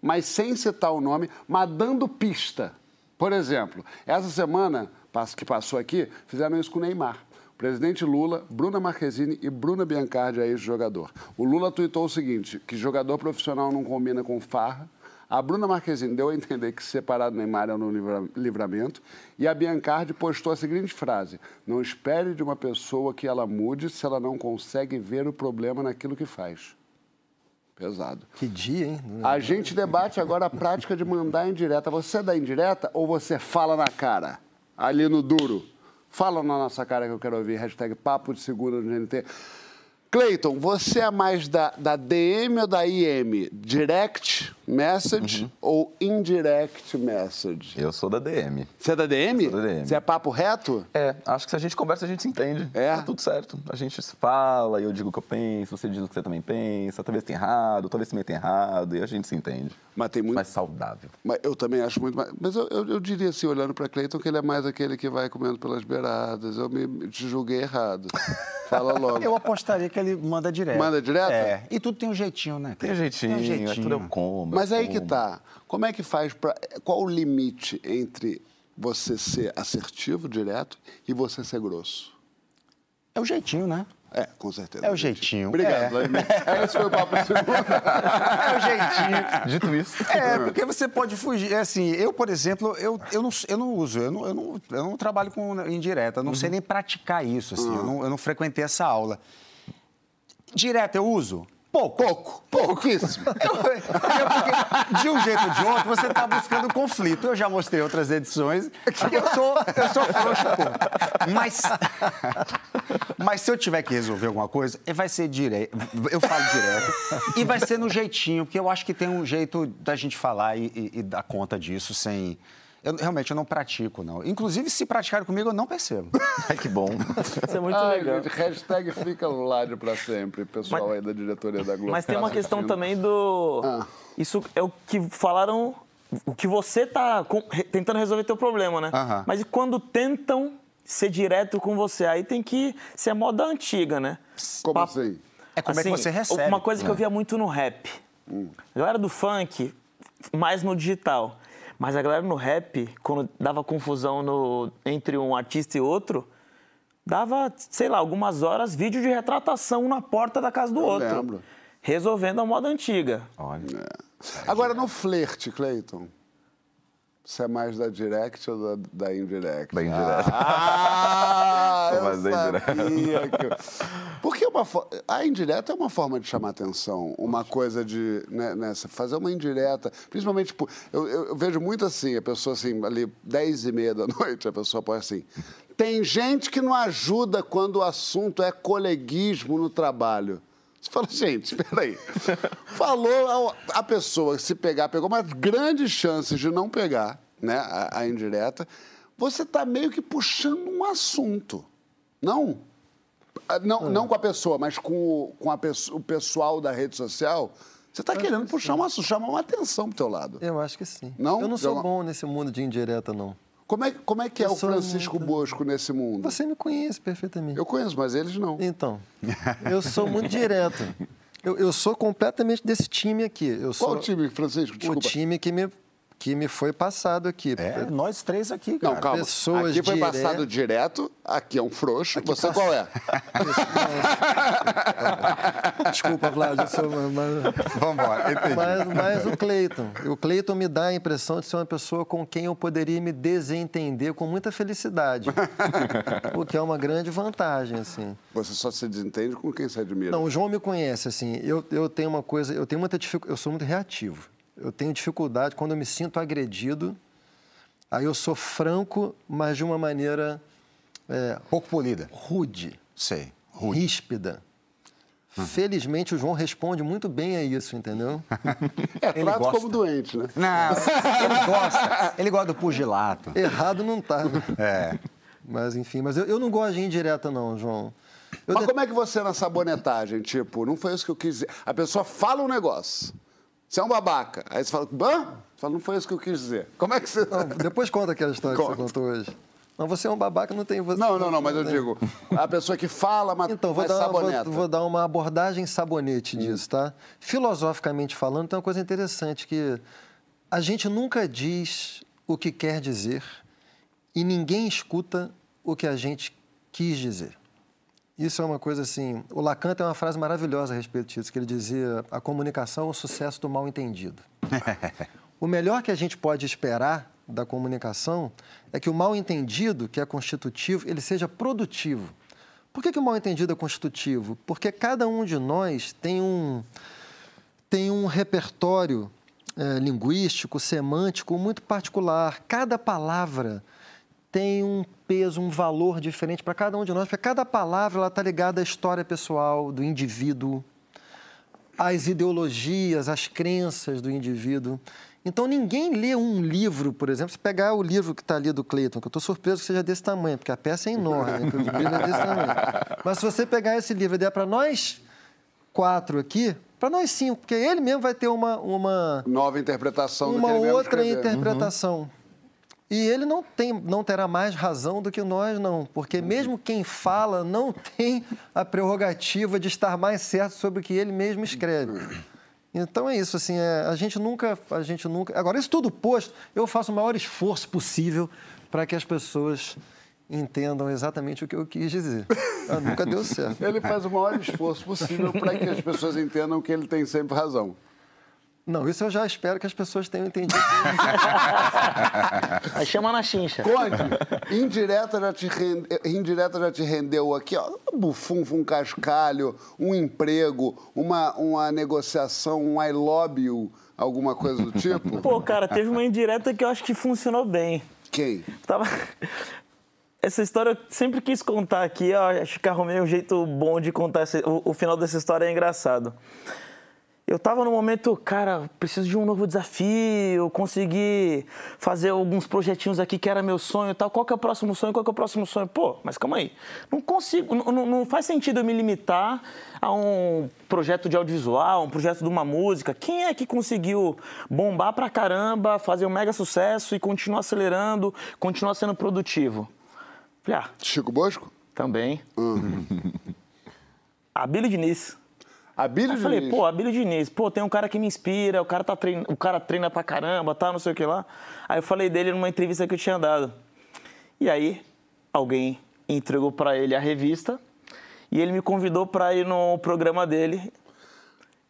mas sem citar o nome, mas dando pista. Por exemplo, essa semana que passou aqui, fizeram isso com o Neymar. O presidente Lula, Bruna Marquezine e Bruna Biancardi, a ex-jogador. O Lula tuitou o seguinte, que jogador profissional não combina com farra, a Bruna Marquezine deu a entender que se separar do Neymar é no livra- livramento. E a Biancardi postou a seguinte frase: Não espere de uma pessoa que ela mude se ela não consegue ver o problema naquilo que faz. Pesado. Que dia, hein? A gente debate agora a prática de mandar indireta. Você dá indireta ou você fala na cara? Ali no duro. Fala na nossa cara que eu quero ouvir. Hashtag papo de segura no GNT. Cleiton, você é mais da, da DM ou da IM? Direct message ou indirect message? Eu sou da DM. Você é da DM? Sou da DM. Você é papo reto? É, acho que se a gente conversa, a gente se entende. É? Tá tudo certo. A gente se fala, eu digo o que eu penso, você diz o que você também pensa, talvez tenha errado, talvez você tenha errado, e a gente se entende. Mas tem muito. Mais saudável. Mas eu também acho muito mais. Mas eu, eu, eu diria assim, olhando para Cleiton, que ele é mais aquele que vai comendo pelas beiradas. Eu me te julguei errado. Fala logo. Eu apostaria que ele manda direto. Manda direto? É. E tudo tem um jeitinho, né? Tem um jeitinho, é tudo eu como. Mas aí que como. tá. Como é que faz para. Qual o limite entre você ser assertivo, direto, e você ser grosso? É o jeitinho, né? É, com certeza. É o jeitinho. Obrigado, É. Vladimir. Esse foi o papo segundo. É o jeitinho. Dito isso. É, porque você pode fugir. É assim, eu, por exemplo, eu, eu, não, eu não uso, eu não, eu, não, eu não trabalho com indireta, eu não sei nem praticar isso, assim, eu, não, eu não frequentei essa aula. Direta eu uso? Pouco. Pouco, pouquíssimo. É de um jeito ou de outro, você está buscando conflito. Eu já mostrei outras edições. Eu sou, eu sou frouxo, pô. Mas, mas se eu tiver que resolver alguma coisa, vai ser direto. Eu falo direto. E vai ser no jeitinho, porque eu acho que tem um jeito da gente falar e, e- e dar conta disso sem. Eu, realmente, eu não pratico, não. Inclusive, se praticarem comigo, eu não percebo. Ai, que bom. Isso é muito Ai, legal. gente, hashtag fica no ládio pra sempre, pessoal Mas- aí da diretoria da Globo. Mas tem tá uma questão assistindo. também do. Ah. Isso é o que falaram. O que você tá com- re- tentando resolver teu problema, né? Aham. Mas e quando tentam ser direto com você? Aí tem que ser a moda antiga, né? Como Papo- assim? É como é que você recebe. Uma coisa que eu via muito no rap. A galera do funk, mais no digital. Mas a galera no rap, quando dava confusão no- entre um artista e outro, dava, sei lá, algumas horas vídeo de retratação na porta da casa do Eu outro. lembro. Resolvendo a moda antiga. Olha. Agora, no flerte, Cleiton, você é mais da direct ou da, da indirect? Da indirect. Ah, eu mais sabia que... Porque uma fo- a indireta é uma forma de chamar atenção, uma coisa de né, nessa, fazer uma indireta, principalmente, tipo, eu, eu- eu vejo muito assim, a pessoa assim, ali, 10 e meia da noite, a pessoa põe assim, tem gente que não ajuda quando o assunto é coleguismo no trabalho. Você fala, gente, peraí. Falou a, a pessoa, se pegar, pegou, mas grandes chances de não pegar né, a, a indireta. Você está meio que puxando um assunto. Não? Ah, Não, não com a pessoa, mas com, o, com a o pessoal da rede social. Você está querendo puxar um assunto, chamar uma atenção pro teu lado. Eu acho que sim. Não? Eu não sou Eu- bom nesse mundo de indireta, não. Como é, como é que é Eu o sou Francisco muito- Bosco nesse mundo? Você me conhece perfeitamente. Eu conheço, mas eles não. Então, eu sou muito direto. Eu, eu sou completamente desse time aqui. Eu Qual sou o time, Francisco? o Desculpa. time que me, que me foi passado aqui. É, nós três aqui, cara. Não, calma. pessoas aqui foi dire- passado direto, aqui é um frouxo. Você qual é? Desculpa, Vlad, eu sou... Mas, Vamos embora, entendi. mas, mas o Cleiton. O Cleiton me dá a impressão de ser uma pessoa com quem eu poderia me desentender com muita felicidade. o que é uma grande vantagem, assim. Você só se desentende com quem se admira. Não, o João me conhece, assim, eu, eu tenho uma coisa, eu tenho muita dificuldade, eu sou muito reativo. Eu tenho dificuldade quando eu me sinto agredido, aí eu sou franco, mas de uma maneira é, Pouco polida. rude, Sei. ríspida. Felizmente o João responde muito bem a isso, entendeu? é, ele trato gosta. como doente, né? Não, ele gosta. Ele gosta do pugilato. Errado não tá. né? É. Mas enfim, mas eu, eu não gosto de indireta não, João. Eu Mas de- como é que você na sabonetagem, tipo, não foi isso que eu quis dizer. A pessoa fala um negócio. Você é um babaca. Aí você fala, Hã? Você fala, não foi isso que eu quis dizer. Como é que você. Não, depois conta aquela história que Conta. você contou hoje. Não, você é um babaca, não tem você. Não, não, não, mas eu digo, a pessoa que fala, mas, Então, vou dar, vou, vou dar uma abordagem sabonete disso, tá? Filosoficamente falando, tem uma coisa interessante que a gente nunca diz o que quer dizer e ninguém escuta o que a gente quis dizer. Isso é uma coisa assim. O Lacan tem uma frase maravilhosa a respeito disso, que ele dizia: a comunicação é o sucesso do mal entendido. o melhor que a gente pode esperar da comunicação é que o mal entendido, que é constitutivo, ele seja produtivo. Por que, que o mal entendido é constitutivo? Porque cada um de nós tem um, tem um repertório eh, linguístico, semântico muito particular. Cada palavra tem um peso, um valor diferente para cada um de nós, porque cada palavra está ligada à história pessoal do indivíduo, às ideologias, às crenças do indivíduo. Então, ninguém lê um livro, por exemplo, se pegar o livro que está ali do Cleiton, que eu estou surpreso que seja desse tamanho, porque a peça é enorme, né? que o livro é desse tamanho. Mas se você pegar esse livro e der para nós quatro aqui, para nós cinco, porque ele mesmo vai ter uma, uma, Nova interpretação uma outra interpretação. E ele não, tem, não terá mais razão do que nós, não. Porque mesmo quem fala não tem a prerrogativa de estar mais certo sobre o que ele mesmo escreve. Então é isso, assim, é, a gente nunca, a gente nunca... Agora, isso tudo posto, eu faço o maior esforço possível para que as pessoas entendam exatamente o que eu quis dizer. Ah, nunca deu certo. Ele faz o maior esforço possível para que as pessoas entendam que ele tem sempre razão. Não, isso eu já espero que as pessoas tenham entendido. Aí chama na chincha. Conte, indireta já te, rende, indireta já te rendeu aqui, ó, um bufunfo, um cascalho, um emprego, uma, uma negociação, um I love you, alguma coisa do tipo? Pô, cara, teve uma indireta que eu acho que funcionou bem. Quem? Tava... Essa história eu sempre quis contar aqui, eu acho que arrumei um jeito bom de contar. essa- O, o final dessa história é engraçado. Eu tava no momento, cara, preciso de um novo desafio, conseguir fazer alguns projetinhos aqui que era meu sonho e tal. Qual que é o próximo sonho? Qual que é o próximo sonho? Pô, mas calma aí. Não consigo, não, não- faz sentido eu me limitar a um projeto de audiovisual, um projeto de uma música. Quem é que conseguiu bombar pra caramba, fazer um mega sucesso e continuar acelerando, continuar sendo produtivo? Falei, ah, Chico Bosco? também. A Billy Diniz. A Billy Aí eu falei, Diniz. pô, Abílio Diniz, pô, tem um cara que me inspira, o cara, tá trein... o cara treina pra caramba, tá, não sei o que lá. Aí eu falei dele numa entrevista que eu tinha dado. E aí, alguém entregou pra ele a revista e ele me convidou pra ir no programa dele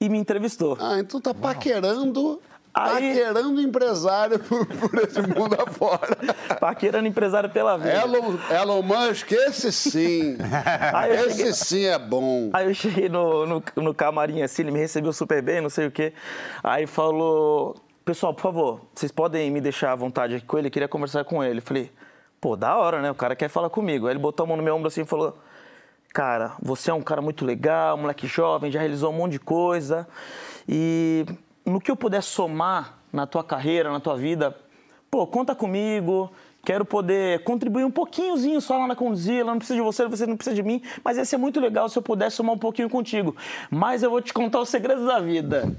e me entrevistou. Ah, então tá paquerando, Aí- paquerando empresário por, por esse mundo afora. Paquerando empresário pela vida. Elon, Elon Musk, esse sim. Eu esse cheguei- sim é bom. Aí eu cheguei no, no, no camarim assim, ele me recebeu super bem, não sei o quê. Aí falou: Pessoal, por favor, vocês podem me deixar à vontade aqui com ele? Eu queria conversar com ele. Falei: Pô, da hora, né? O cara quer falar comigo. Aí ele botou a mão no meu ombro assim e falou: Cara, você é um cara muito legal, moleque jovem, já realizou um monte de coisa. E no que eu puder somar na tua carreira, na tua vida, pô, conta comigo. Quero poder contribuir um pouquinhozinho só lá na Condzilla. Não precisa de você, você não precisa de mim. Mas ia ser muito legal se eu pudesse somar um pouquinho contigo. Mas eu vou te contar os segredos da vida.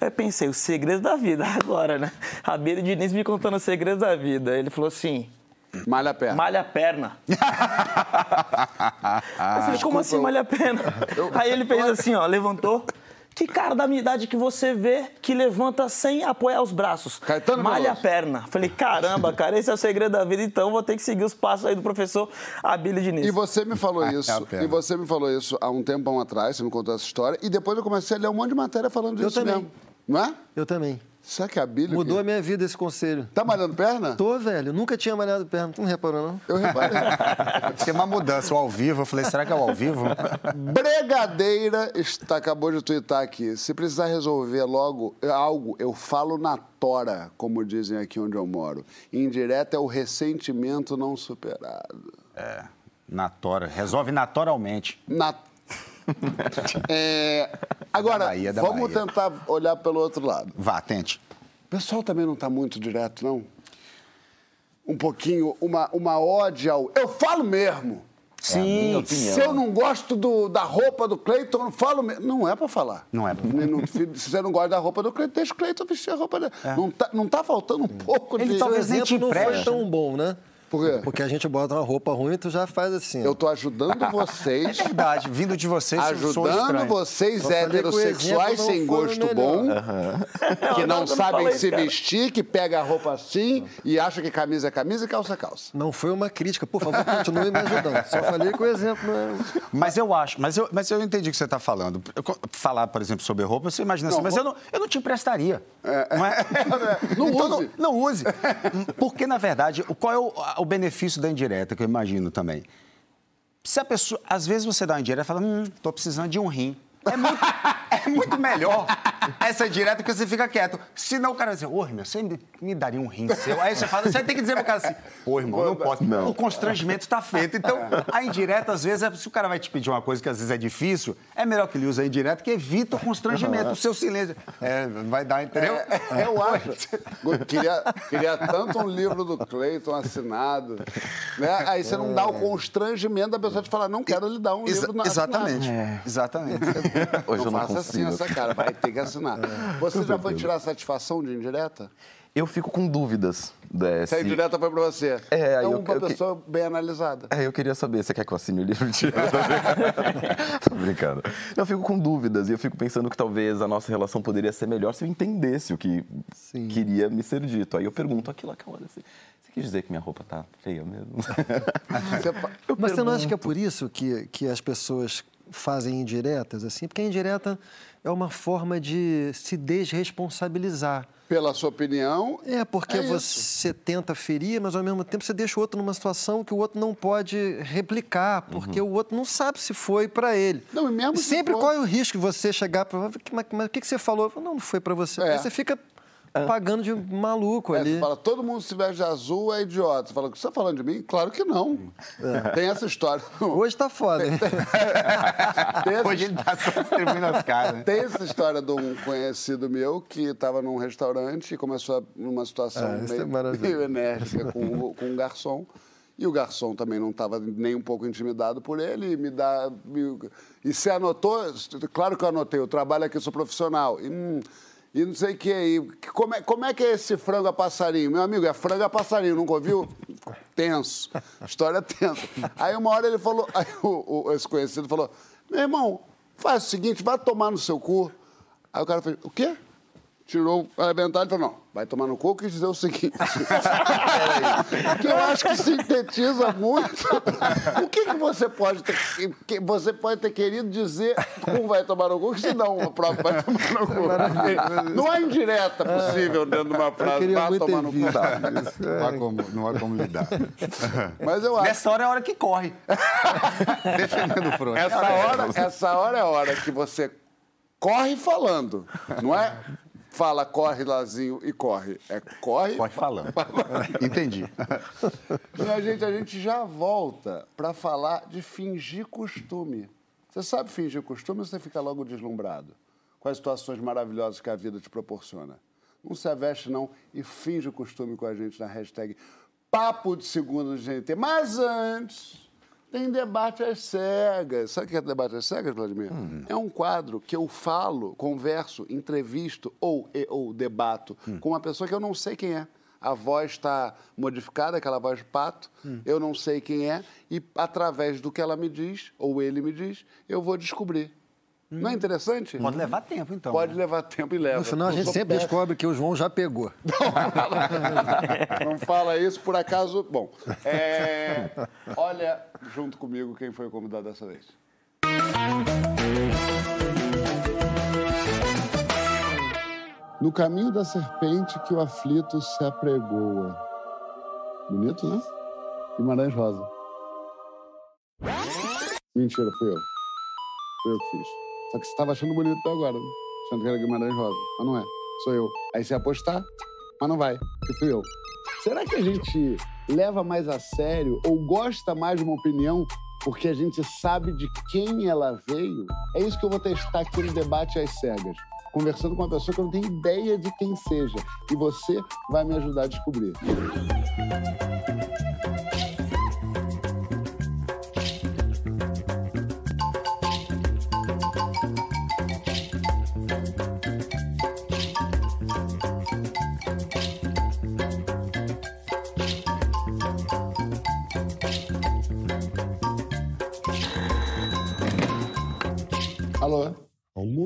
Aí eu pensei, os segredos da vida agora, né? A Bíblia Diniz me contando os segredos da vida. Ele falou assim, Malha a perna. malha a perna. Eu falei, como assim malha a perna? Aí ele fez assim, ó, levantou. Que cara da minha idade que você vê que levanta sem apoiar os braços? Caetano Malha a perna. Falei, caramba, cara, esse é o segredo da vida, então vou ter que seguir os passos aí do professor Abílio Diniz. E você me falou isso, a pena. e você me falou isso há um tempão atrás, você me contou essa história, e depois eu comecei a ler um monte de matéria falando Eu disso também. mesmo. Não é? Eu também. Será que é a Bíblia? Mudou que... a minha vida esse conselho. Tá malhando perna? Tô, velho. Nunca tinha malhado perna. Tu não reparou, não? Eu reparei. Tem uma mudança, o ao vivo. Eu falei, será que é o ao vivo? Bregadeira está, acabou de twittar aqui. Se precisar resolver logo algo, eu falo na tora, como dizem aqui onde eu moro. Indireta é o ressentimento não superado. É, na tora. Resolve naturalmente. Na... É, Agora, Bahia, vamos Bahia. tentar olhar pelo outro lado. Vá, tente. O pessoal também não está muito direto, não? Um pouquinho, uma, uma ode ao. Eu falo mesmo! Sim, Se eu não gosto do- da roupa do Cleiton, eu não falo mesmo. Não é pra falar. Não é pra no- Se você não gosta da roupa do Cleiton, deixa o Cleiton vestir a roupa dele. Não, tá, não tá faltando um pouco Ele de. talvez nem te não foi tão bom, né? Por quê? Porque a gente bota uma roupa ruim e tu já faz assim. Eu tô ajudando vocês. É verdade, vindo de vocês, eu sou Ajudando vocês que heterossexuais sem não gosto melhor. bom, que Eu não não sabem falei, se cara. vestir, que pega a roupa assim e acha que camisa é camisa e calça é calça. Não foi uma crítica. Por favor, continue me ajudando. Só falei que o exemplo não é... Mas eu acho, mas eu, mas eu entendi o que você está falando. Eu Falar, por exemplo, sobre roupa, você imagina assim, Não, mas eu não, eu não te emprestaria. Não, é? Não Então, use. Não, não use. Porque, na verdade, o- qual é o, o benefício da indireta, que eu imagino também? Se a pessoa, às vezes você dá uma indireta e fala, hum, tô precisando de um rim. É muito, é muito melhor essa indireta que você fica quieto. Senão o cara vai dizer, ô, irmão, você me, me daria um rim seu? Aí você fala, você tem que dizer pro cara assim, ô, irmão, não posso. O constrangimento está feito. Então, a indireta, às vezes, é- se o cara vai te pedir uma coisa que às vezes é difícil, é melhor que ele use a indireta, que evita o constrangimento, o seu silêncio. É, vai dar, entendeu? É, eu acho. Queria, queria tanto um livro do Cleiton assinado. Né? Aí você não dá o constrangimento da pessoa te falar, não quero lhe dar um Exa- livro na- exatamente. assinado. Exatamente. Hoje eu não faça assim consigo. essa cara, vai ter que assinar. Você já foi tirar satisfação de indireta? Eu fico com dúvidas. né, Se a indireta foi pra você. É, aí é eu- uma eu que- pessoa bem analisada. É, eu queria saber, você quer que eu assine o livro? Mentira, tô brincando. Eu fico com dúvidas e eu fico pensando que talvez a nossa relação poderia ser melhor se eu entendesse o que Sim. queria me ser dito. Aí eu pergunto aquilo, aquela hora assim, você quis dizer que minha roupa tá feia mesmo? Mas você não acha que é por isso que, que as pessoas fazem indiretas assim? Porque a indireta é uma forma de se desresponsabilizar. Pela sua opinião, É, porque É isso. você tenta ferir, mas ao mesmo tempo você deixa o outro numa situação que o outro não pode replicar, porque o outro não sabe se foi para ele. Não, e mesmo se sempre for- corre o risco de você chegar para mas, mas o que, que você falou? Falo, Não, não foi para você. É. Aí você fica pagando de maluco É, ali. você fala, todo mundo se veste de azul é idiota. Você fala, você tá falando de mim? Claro que não. Tem essa história. Hoje tá foda, hein? Tem essa, Hoje ele tá só distribuindo as caras. né? tem essa história de um conhecido meu que estava num restaurante e começou a, numa situação Ah, isso é meio, meio enérgica com, com um garçom. E o garçom também não estava nem um pouco intimidado por ele. E me dá. me- e você anotou? Claro que eu anotei. Eu trabalho aqui, sou profissional. E, hum, e não sei o que. E como, é, como é que é esse frango a passarinho? Meu amigo, é frango a passarinho, nunca ouviu? Tenso. História tensa. Aí uma hora ele falou. Aí o, o- esse conhecido falou: Meu irmão, faz o seguinte, vai tomar no seu cu. Aí o cara fez: O quê? Tirou o avental e falou: Não, vai tomar no cu, quis dizer o seguinte. que eu acho que sintetiza muito. o que, que você pode ter. Que você pode ter querido dizer com vai tomar no cu, que se não o próprio vai tomar no cu. Não há indireta possível dentro de uma frase, vai tomar ter no cu. Não há como, não há como lidar. Mas eu acho. Nessa hora é a hora que corre. Defendendo o front. Essa hora, essa hora é a hora que você corre falando. Não é fala, corre, Lazinho e corre. É corre. Pode falando. Entendi. Minha gente, a gente já volta para falar de fingir costume. Você sabe fingir costume ou você fica logo deslumbrado com as situações maravilhosas que a vida te proporciona? Não se aveste, não, e finge o costume com a gente na hashtag Papo de Segunda do GNT. Mas antes, tem debate às cegas. Sabe o que é debate às cegas, Vladimir? É um quadro que eu falo, converso, entrevisto ou, e- ou debato com uma pessoa que eu não sei quem é. A voz está modificada, aquela voz de pato, eu não sei quem é, e através do que ela me diz, ou ele me diz, eu vou descobrir. Não é interessante? Pode levar tempo, então. Pode né? levar tempo e leva. No final a gente sempre descobre que o João já pegou. Não fala isso por acaso. Bom, é, olha junto comigo quem foi o convidado dessa vez. No caminho da serpente que o aflito se apregoa. Bonito, né? Guimarães Rosa. Mentira, fui eu. Foi eu que fiz. Só que você estava achando bonito até agora, né? Achando que era Guimarães Rosa. Mas não é. Sou eu. Aí você apostar, mas não vai, porque fui eu. Será que a gente leva mais a sério ou gosta mais de uma opinião porque a gente sabe de quem ela veio? É isso que eu vou testar aqui no debate às cegas. Conversando com uma pessoa que eu não tenho ideia de quem seja. E você vai me ajudar a descobrir.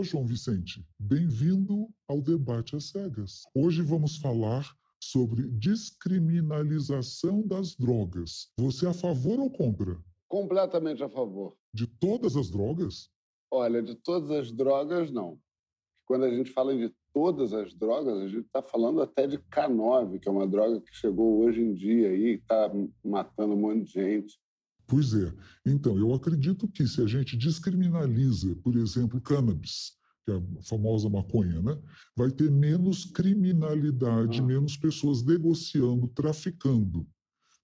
Alô, João Vicente. Bem-vindo ao Debate às Cegas. Hoje vamos falar sobre descriminalização das drogas. Você é a favor ou contra? Completamente a favor. De todas as drogas? Olha, de todas as drogas, não. Quando a gente fala de todas as drogas, a gente está falando até de K9, que é uma droga que chegou hoje em dia e está matando um monte de gente. Pois é. Então, eu acredito que se a gente descriminaliza, por exemplo, cannabis, que é a famosa maconha, né? vai ter menos criminalidade, menos pessoas negociando, traficando.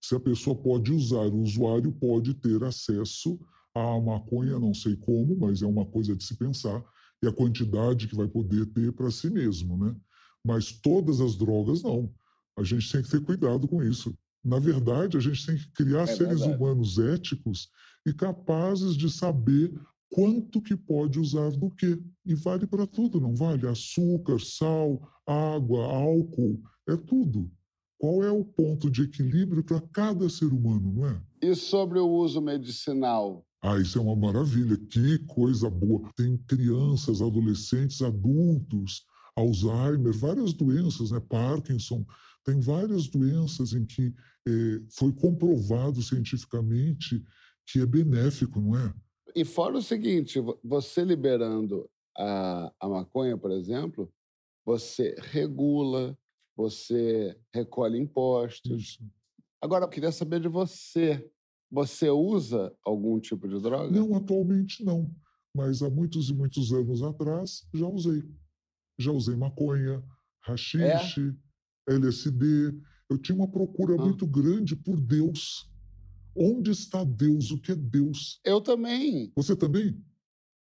Se a pessoa pode usar, o usuário pode ter acesso à maconha, não sei como, mas é uma coisa de se pensar, e a quantidade que vai poder ter para si mesmo, né? Mas todas as drogas, não. A gente tem que ter cuidado com isso. Na verdade, a gente tem que criar É seres verdade. humanos éticos e capazes de saber quanto que pode usar do quê. E vale para tudo, não vale? Açúcar, sal, água, álcool, é tudo. Qual é o ponto de equilíbrio para cada ser humano, não é? E sobre o uso medicinal? Ah, isso é uma maravilha, que coisa boa. Tem crianças, adolescentes, adultos, Alzheimer, várias doenças, né? Parkinson, tem várias doenças em que eh, foi comprovado cientificamente que é benéfico, não é? E fora o seguinte, você liberando a, a maconha, por exemplo, você regula, você recolhe impostos. Isso. Agora, eu queria saber de você. Você usa algum tipo de droga? Não, atualmente não. Mas há muitos e muitos anos atrás já usei. Já usei maconha, rachixe, LSD. Eu tinha uma procura Ah. muito grande por Deus. Onde está Deus? O que é Deus? Eu também. Você também?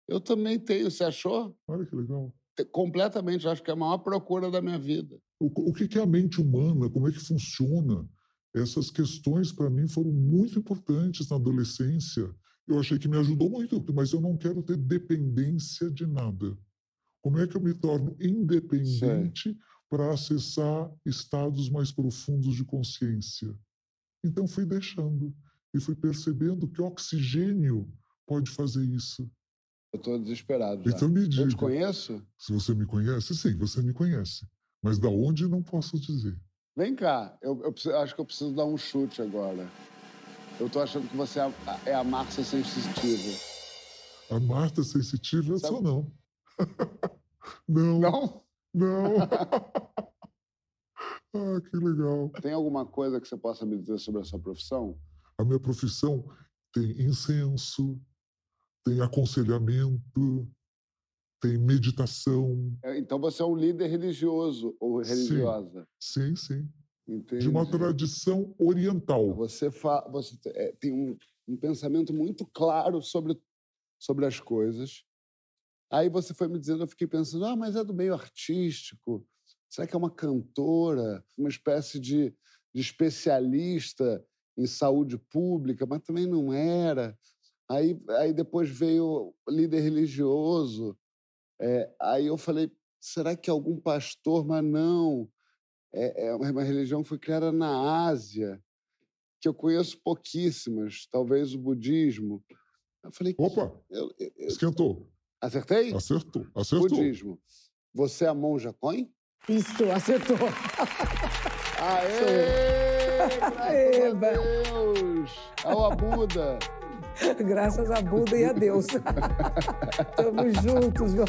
Eu também tenho. Você achou? Olha que legal. Te- Completamente. Acho que é a maior procura da minha vida. O, o que que é a mente humana? Como é que funciona? Essas questões, para mim, foram muito importantes na adolescência. Eu achei que me ajudou muito, mas eu não quero ter dependência de nada. Como é que eu me torno independente para acessar estados mais profundos de consciência? Então, fui deixando e fui percebendo que oxigênio pode fazer isso. Eu estou desesperado já. Então, me Eu te diga. conheço? Se você me conhece, sim, você me conhece. Mas da onde não posso dizer. Vem cá. Eu, eu acho que eu preciso dar um chute agora. Eu tô achando que você é a, é a Márcia sensitiva. A Marta sensitiva eu Sabe- sou não. não. Não? Não. ah, que legal. Tem alguma coisa que você possa me dizer sobre a sua profissão? A minha profissão tem incenso, tem aconselhamento, tem meditação. É, Então você é um líder religioso ou Sim. religiosa. Sim, sim. Entendi. De uma tradição oriental. Você, fa... você é, tem um, um pensamento muito claro sobre, sobre as coisas. Aí você foi me dizendo, eu fiquei pensando, ah, mas é do meio artístico. Será que é uma cantora, uma espécie de, de especialista em saúde pública? Mas também não era. Aí, aí depois veio o líder religioso. É, aí eu falei, será que é algum pastor? Mas não. É, é uma religião que foi criada na Ásia, que eu conheço pouquíssimas, talvez o budismo. Eu falei, Opa, eu- eu- esquentou. Acertei? Acertou. Acertou. Budismo. Você é a monja Coin? Isso, acertou. Aê! A Eba. Deus! Ao Abuda! Graças a Buda e a Deus. Estamos juntos. meu-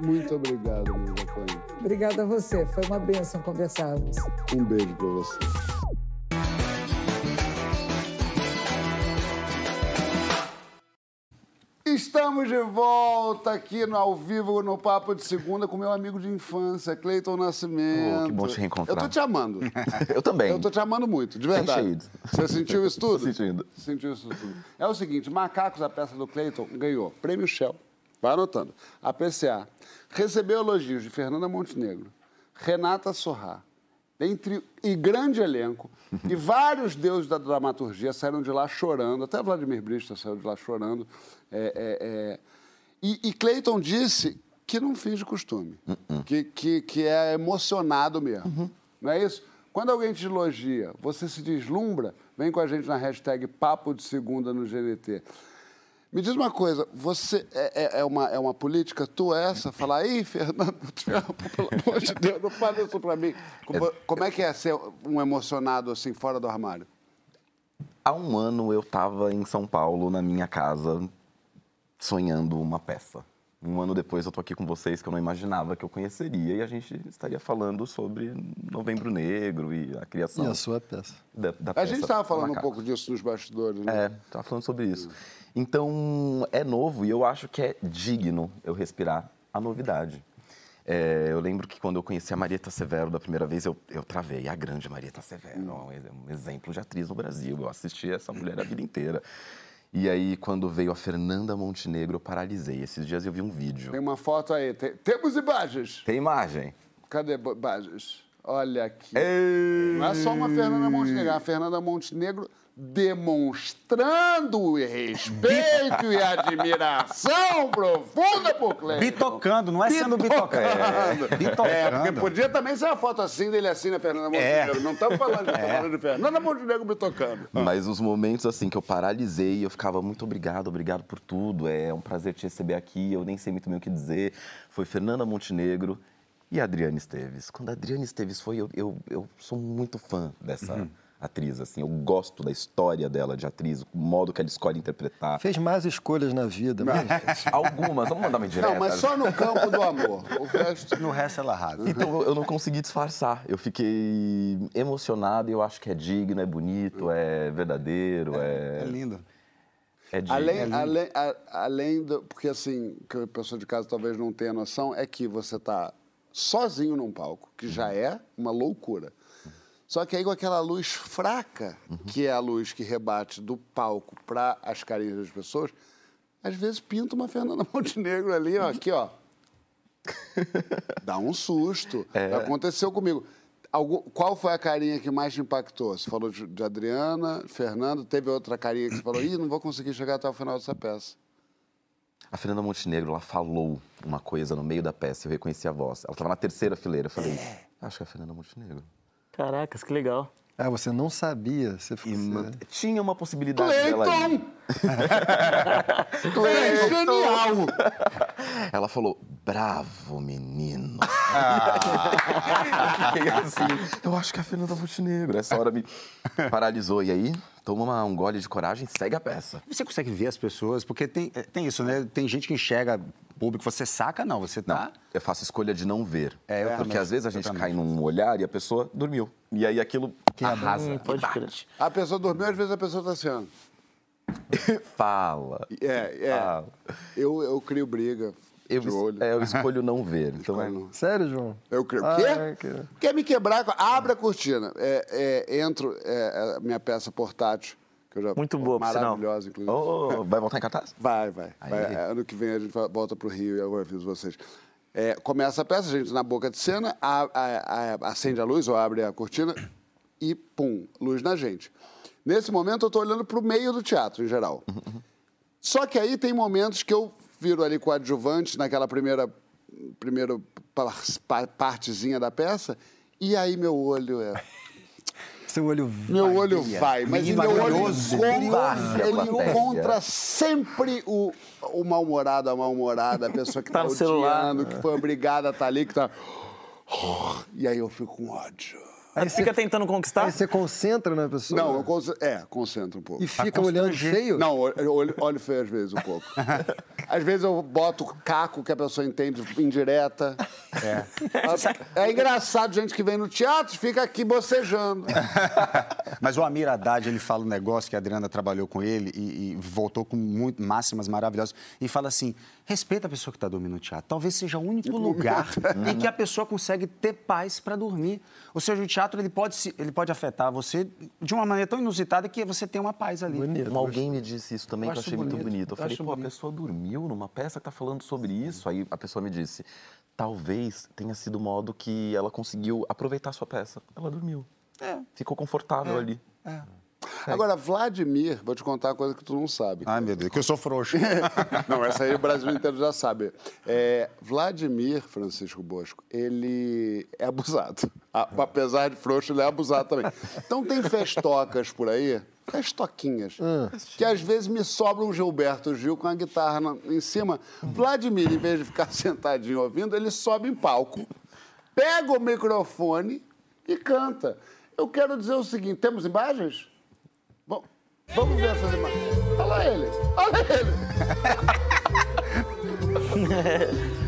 Muito obrigado, monja Coin. Obrigada a você. Foi uma bênção conversarmos. Um beijo para você. Estamos de volta aqui no Ao Vivo, no Papo de Segunda, com meu amigo de infância, Cleiton Nascimento. Oh, que bom te reencontrar. Eu tô te amando. Eu também. Eu tô te amando muito, de verdade. shades. Você sentiu isso tudo? Sentindo. Sentiu isso tudo. É o seguinte, Macacos, a peça do Cleiton, ganhou Prêmio Shell, vai anotando, a PCA, recebeu elogios de Fernanda Montenegro, Renata Sorrá, entre, e grande elenco, e vários deuses da dramaturgia saíram de lá chorando, até Vladimir Brista saiu de lá chorando. É, é, é. E, e Cleiton disse que não finge costume, que, que, que é emocionado mesmo. Não é isso? Quando alguém te elogia, você se deslumbra, vem com a gente na hashtag Papo de Segunda no GNT. Me diz uma coisa, você é, é- é uma, é uma política tua essa? Falar, ih, Fernando, pelo amor de Deus, não fala isso pra mim. Como, como é que é ser um emocionado assim, fora do armário? Há um ano eu estava em São Paulo, na minha casa, sonhando uma peça. Um ano depois eu tô aqui com vocês que eu não imaginava que eu conheceria e a gente estaria falando sobre Novembro Negro e a criação E a sua peça? da, da A peça gente estava falando um pouco disso nos bastidores, né? É, tava falando sobre isso. Então, é novo e eu acho que é digno eu respirar a novidade. É, eu lembro que quando eu conheci a Marieta Severo da primeira vez, eu, eu travei. A grande Marieta Severo, é um exemplo de atriz no Brasil. Eu assisti essa mulher a vida inteira. E aí, quando veio a Fernanda Montenegro, eu paralisei. Esses dias eu vi um vídeo. Tem uma foto aí. Tem- temos imagens. Tem imagem? Cadê imagens? Olha aqui. Ei! Não é só uma Fernanda Montenegro, é uma Fernanda Montenegro demonstrando respeito e admiração profunda por Cleiton. Bitocando, não é sendo bitocando. É, Bitocando. É, porque podia também ser uma foto assim dele assim, né, Fernanda É. Montenegro? Não estamos falando de, É. de Fernanda Montenegro bitocando. Mas os momentos assim que eu paralisei, eu ficava muito obrigado, obrigado por tudo. É um prazer te receber aqui. Eu nem sei muito bem o que dizer. Foi Fernanda Montenegro e a Adriana Esteves. Quando a Adriana Esteves foi, eu, eu, eu sou muito fã dessa atriz. Assim, eu gosto da história dela de atriz, o modo que ela escolhe interpretar. Fez mais escolhas na vida, mas... Algumas, vamos mandar uma indireta. Não, mas só no campo do amor. O resto. No resto ela arrasa. Então eu- não consegui disfarçar. Eu fiquei emocionado e eu acho que é digno, é bonito, é verdadeiro, É é. lindo. É digno. Além, além, a- além do. Porque assim, que a pessoa de casa talvez não tenha noção, é que você tá sozinho num palco, que já é uma loucura. Só que aí com aquela luz fraca, que é a luz que rebate do palco para as carinhas das pessoas, às vezes pinta uma Fernanda Montenegro ali, ó, aqui, ó. Dá um susto. Aconteceu comigo. Algum- qual foi a carinha que mais te impactou? Você falou de, de Adriana, Fernando, teve outra carinha que você falou, ih, não vou conseguir chegar até o final dessa peça. A Fernanda Montenegro, ela falou uma coisa no meio da peça, eu reconheci a voz. Ela estava na terceira fileira, eu falei, acho que é a Fernanda Montenegro. Caracas, que legal. Ah, você não sabia. Você, E tinha uma possibilidade dela ali. Cleiton! é genial! Ela falou, bravo, menino. Ah. eu fiquei assim, eu acho que é a Fernanda Montenegro. Essa hora me paralisou. E aí, toma uma- um gole de coragem e segue a peça. Você consegue ver as pessoas, porque tem, tem isso, né? Tem gente que enxerga público, você saca, não, você Não, tá. eu faço escolha de não ver. É, eu porque também, às vezes a gente cai num olhar e a pessoa dormiu. E aí aquilo arrasa. Hum, pode crer. A pessoa dormiu, às vezes a pessoa tá assim, ó. Fala. É, é. Fala. Eu, eu crio briga Eu, de olho. é, eu escolho não ver. Então, Escolhe não. Sério, João? Eu creio. Ah, Quê? é que- Quer me quebrar? Abre a cortina. É, é, entro, é, é a minha peça portátil, que já Muito boa. Maravilhosa, inclusive. Oh, vai voltar em cartaz? Vai, vai. Vai. É, Ano que vem a gente volta pro Rio e eu aviso vocês. É, começa a peça, a gente na boca de cena, a- a- a- acende a luz ou abre a cortina e pum, luz na gente. Nesse momento eu estou olhando para o meio do teatro, em geral. Só que aí tem momentos que eu viro ali coadjuvante naquela primeira, primeira par- pa- partezinha da peça, e aí meu olho é. Seu olho Meu olho vai, mas meu olho encontra, ele encontra sempre o, o mal-humorado, a mal-humorada, a pessoa que Tá tá, no celular. odiando, que foi obrigada a estar ali, que tá... E aí eu fico com ódio. Aí fica tentando conquistar? Aí você concentra na pessoa Não, eu conce- é, concentro um pouco. e fica olhando feio? Não, olho, olho, olho feio às vezes um pouco. Às vezes eu boto caco que a pessoa entende indireta. É. É engraçado, gente que vem no teatro fica aqui bocejando. Mas o Amir Haddad, ele fala um negócio que a Adriana trabalhou com ele e, e voltou com muito, máximas maravilhosas. E fala assim: respeita a pessoa que está dormindo no teatro. Talvez seja o único lugar em que a pessoa consegue ter paz para dormir. Ou seja, o teatro ele pode, se- ele pode afetar você de uma maneira tão inusitada que você tem uma paz ali. Bonito. Alguém me disse isso também Eu que eu achei muito bonito. bonito. Eu Eu falei, pô, a bonito. pessoa dormiu numa peça que tá falando sobre isso. Aí a pessoa me disse, talvez tenha sido o modo que ela conseguiu aproveitar a sua peça. Ela dormiu. É. Ficou confortável ali. Agora, Vladimir, vou te contar uma coisa que tu não sabe. Ai, meu Deus, que eu sou frouxo. Não, essa aí o Brasil inteiro já sabe. É, Vladimir Francisco Bosco, ele é abusado. Apesar de frouxo, ele é abusado também. Então tem festocas por aí, festoquinhas, que às vezes me sobra um Gilberto Gil com a guitarra em cima. Vladimir, em vez de ficar sentadinho ouvindo, ele sobe em palco, pega o microfone e canta. Eu quero dizer o seguinte, temos imagens? Vamos ver essas imagens. Olha lá ele, olha ele.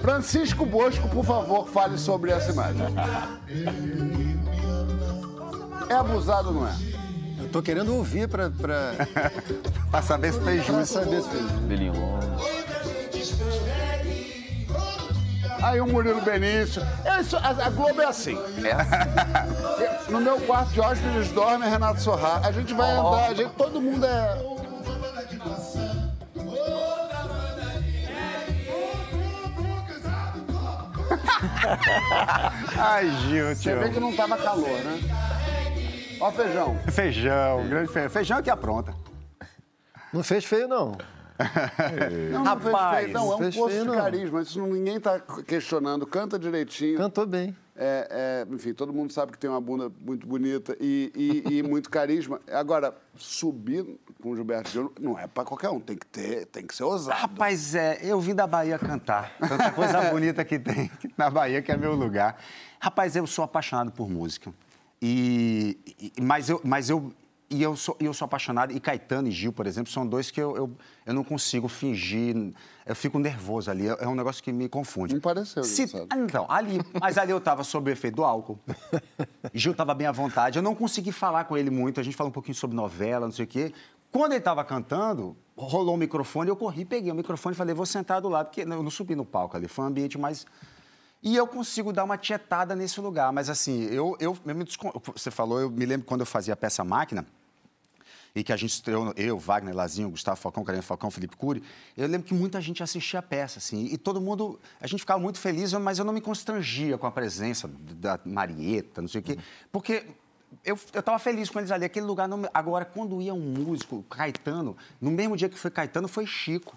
Francisco Bosco, por favor, fale sobre essa imagem. É abusado ou não é? Eu tô querendo ouvir pra, pra, pra saber se fez pra jus. saber se fez. Belinho longo. Aí o Murilo Benício. É isso, a, a Globo é assim. No meu quarto de hóspedes dorme Renato Sorra. A gente vai andar, a gente, todo mundo é. Ai, Gil, Você vê que não tava calor, né? Ó, feijão. Feijão, grande feijão. Feijão é que apronta. Não fez feio, não. Não, não fez Rapaz, feio, não, é um fez poço de não. carisma. Isso não- ninguém tá questionando. Canta direitinho. Cantou bem. É, é, enfim, todo mundo sabe que tem uma bunda muito bonita e, e- e muito carisma. Agora, subir com o Gilberto Gil não é pra qualquer um. Tem que ter, tem que ser ousado. Rapaz, é, eu vim da Bahia cantar. Tanta coisa bonita que tem na Bahia, que é meu lugar. Rapaz, eu sou apaixonado por música. E, e- mas eu, mas eu, e eu sou, eu sou apaixonado. E Caetano e Gil, por exemplo, são dois que eu, eu, eu não consigo fingir. Eu fico nervoso ali. É um negócio que me confunde. Não pareceu, Se, então, ali, mas ali eu estava sob o efeito do álcool. Gil estava bem à vontade. Eu não consegui falar com ele muito. A gente falou um pouquinho sobre novela, não sei o quê. Quando ele estava cantando, rolou o microfone, eu corri, peguei o microfone e falei, vou sentar do lado, porque eu não subi no palco ali, foi um ambiente mais. E eu consigo dar uma tietada nesse lugar. Mas assim, eu, eu, eu me descon- Você falou, eu me lembro quando eu fazia a peça Máquina, e que a gente estreou, eu, Wagner, Lazinho, Gustavo Falcão, Karine Falcão, Felipe Cury, eu lembro que muita gente assistia a peça, assim, e todo mundo, a gente ficava muito feliz, mas eu não me constrangia com a presença da Marieta, não sei o quê, porque eu estava feliz com eles ali, aquele lugar, não, me- agora, quando ia um músico, Caetano, no mesmo dia que foi Caetano, foi Chico.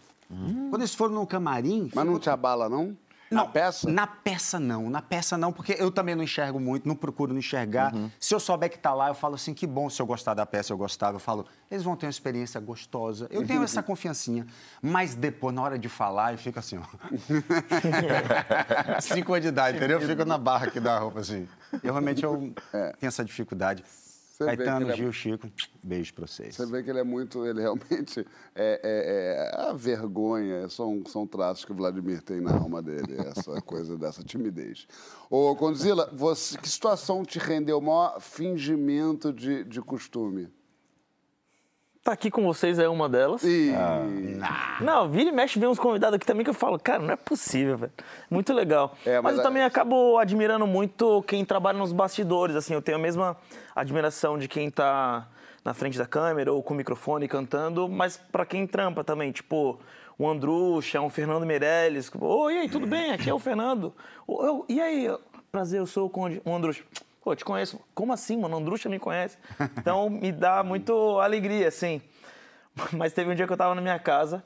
Quando eles foram no camarim... Mas não te abala, não? Na Não, peça? Na peça não, na peça não, porque eu também não enxergo muito, não procuro não enxergar. Uhum. Se eu souber que tá lá, eu falo assim, que bom se eu gostar da peça, eu gostava, eu falo, eles vão ter uma experiência gostosa. Eu tenho essa confiancinha. Mas depois, na hora de falar, eu fico assim, ó. Cinco anos de idade, entendeu? Eu fico na barra aqui da roupa, assim. Eu realmente eu tenho essa dificuldade. É. Você Caetano, é- Gil, Chico, beijo pra vocês. Você vê que ele é muito, ele realmente é, é- é a vergonha, são, são traços que o Vladimir tem na alma dele, essa coisa dessa timidez. Ô, Condzilla, você, que situação te rendeu o maior fingimento de, de costume? Tá aqui com vocês é uma delas. E Não, vira e mexe, vem uns convidados aqui também que eu falo, cara, não é possível, velho. Muito legal. É, mas, mas eu é- também acabo admirando muito quem trabalha nos bastidores, assim, eu tenho a mesma admiração de quem tá na frente da câmera ou com o microfone cantando, mas pra quem trampa também, tipo, o Andrucha, um Fernando Meirelles. Oi, e aí, tudo bem? Aqui é o Fernando. Ô, eu- e aí, prazer, eu sou o Conde- o Andrucha. Pô, te conheço. Como assim, mano? Andrucha me conhece. Então, me dá muito alegria, assim. Mas teve um dia que eu tava na minha casa,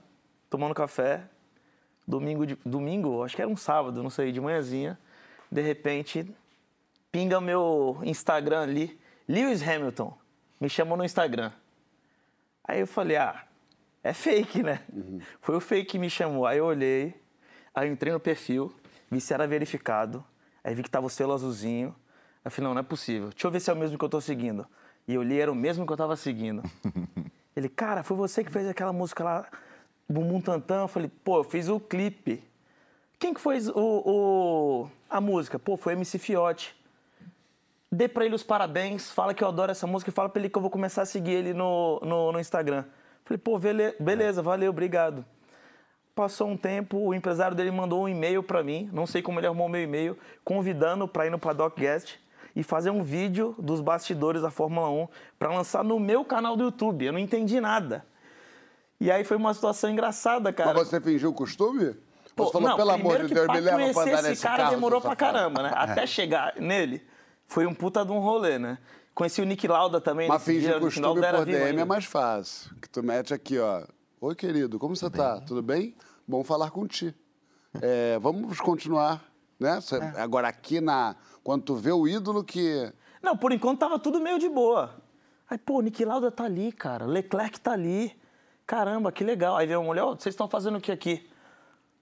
tomando café, domingo, de, domingo, acho que era um sábado, não sei, de manhãzinha. De repente, pinga meu Instagram ali, Lewis Hamilton, me chamou no Instagram. Aí eu falei, ah, é fake, né? Foi o fake que me chamou. Aí eu olhei, aí eu entrei no perfil, vi se era verificado, aí vi que tava o selo azulzinho. Aí eu falei, não, não é possível. Deixa eu ver se é o mesmo que eu tô seguindo. E eu olhei, era o mesmo que eu tava seguindo. Ele, cara, foi você que fez aquela música lá, Bumbum Tantan? Eu falei, pô, eu fiz o clipe. Quem que fez o, o- a música? Pô, foi MC Fiote. Dê pra ele os parabéns, fala que eu adoro essa música e fala pra ele que eu vou começar a seguir ele no, no, no Instagram. Falei, pô, beleza, valeu, obrigado. Passou um tempo, o empresário dele mandou um e-mail pra mim, não sei como ele arrumou meu e-mail, convidando pra ir no Paddock Guest e fazer um vídeo dos bastidores da Fórmula 1 pra lançar no meu canal do YouTube. Eu não entendi nada. E aí foi uma situação engraçada, cara. Mas você fingiu o costume? Pô, você falou, não, pelo amor de Deus, me leva pra andar esse nesse cara carro, demorou pra caramba, né? Até chegar nele, foi um puta de um rolê, né? Conheci o Nick Lauda também. Mas fingir costume por DM é mais fácil. Que tu mete aqui, ó. Oi, querido, como você tá? Tudo bem? Bom falar contigo. É, vamos continuar, né? Cê- É. Agora aqui na... Quando tu vê o ídolo que... Não, por enquanto tava tudo meio de boa. Aí, pô, o Nick Lauda tá ali, cara. Leclerc tá ali. Caramba, que legal. Aí veio uma mulher, ó, vocês estão fazendo o que aqui?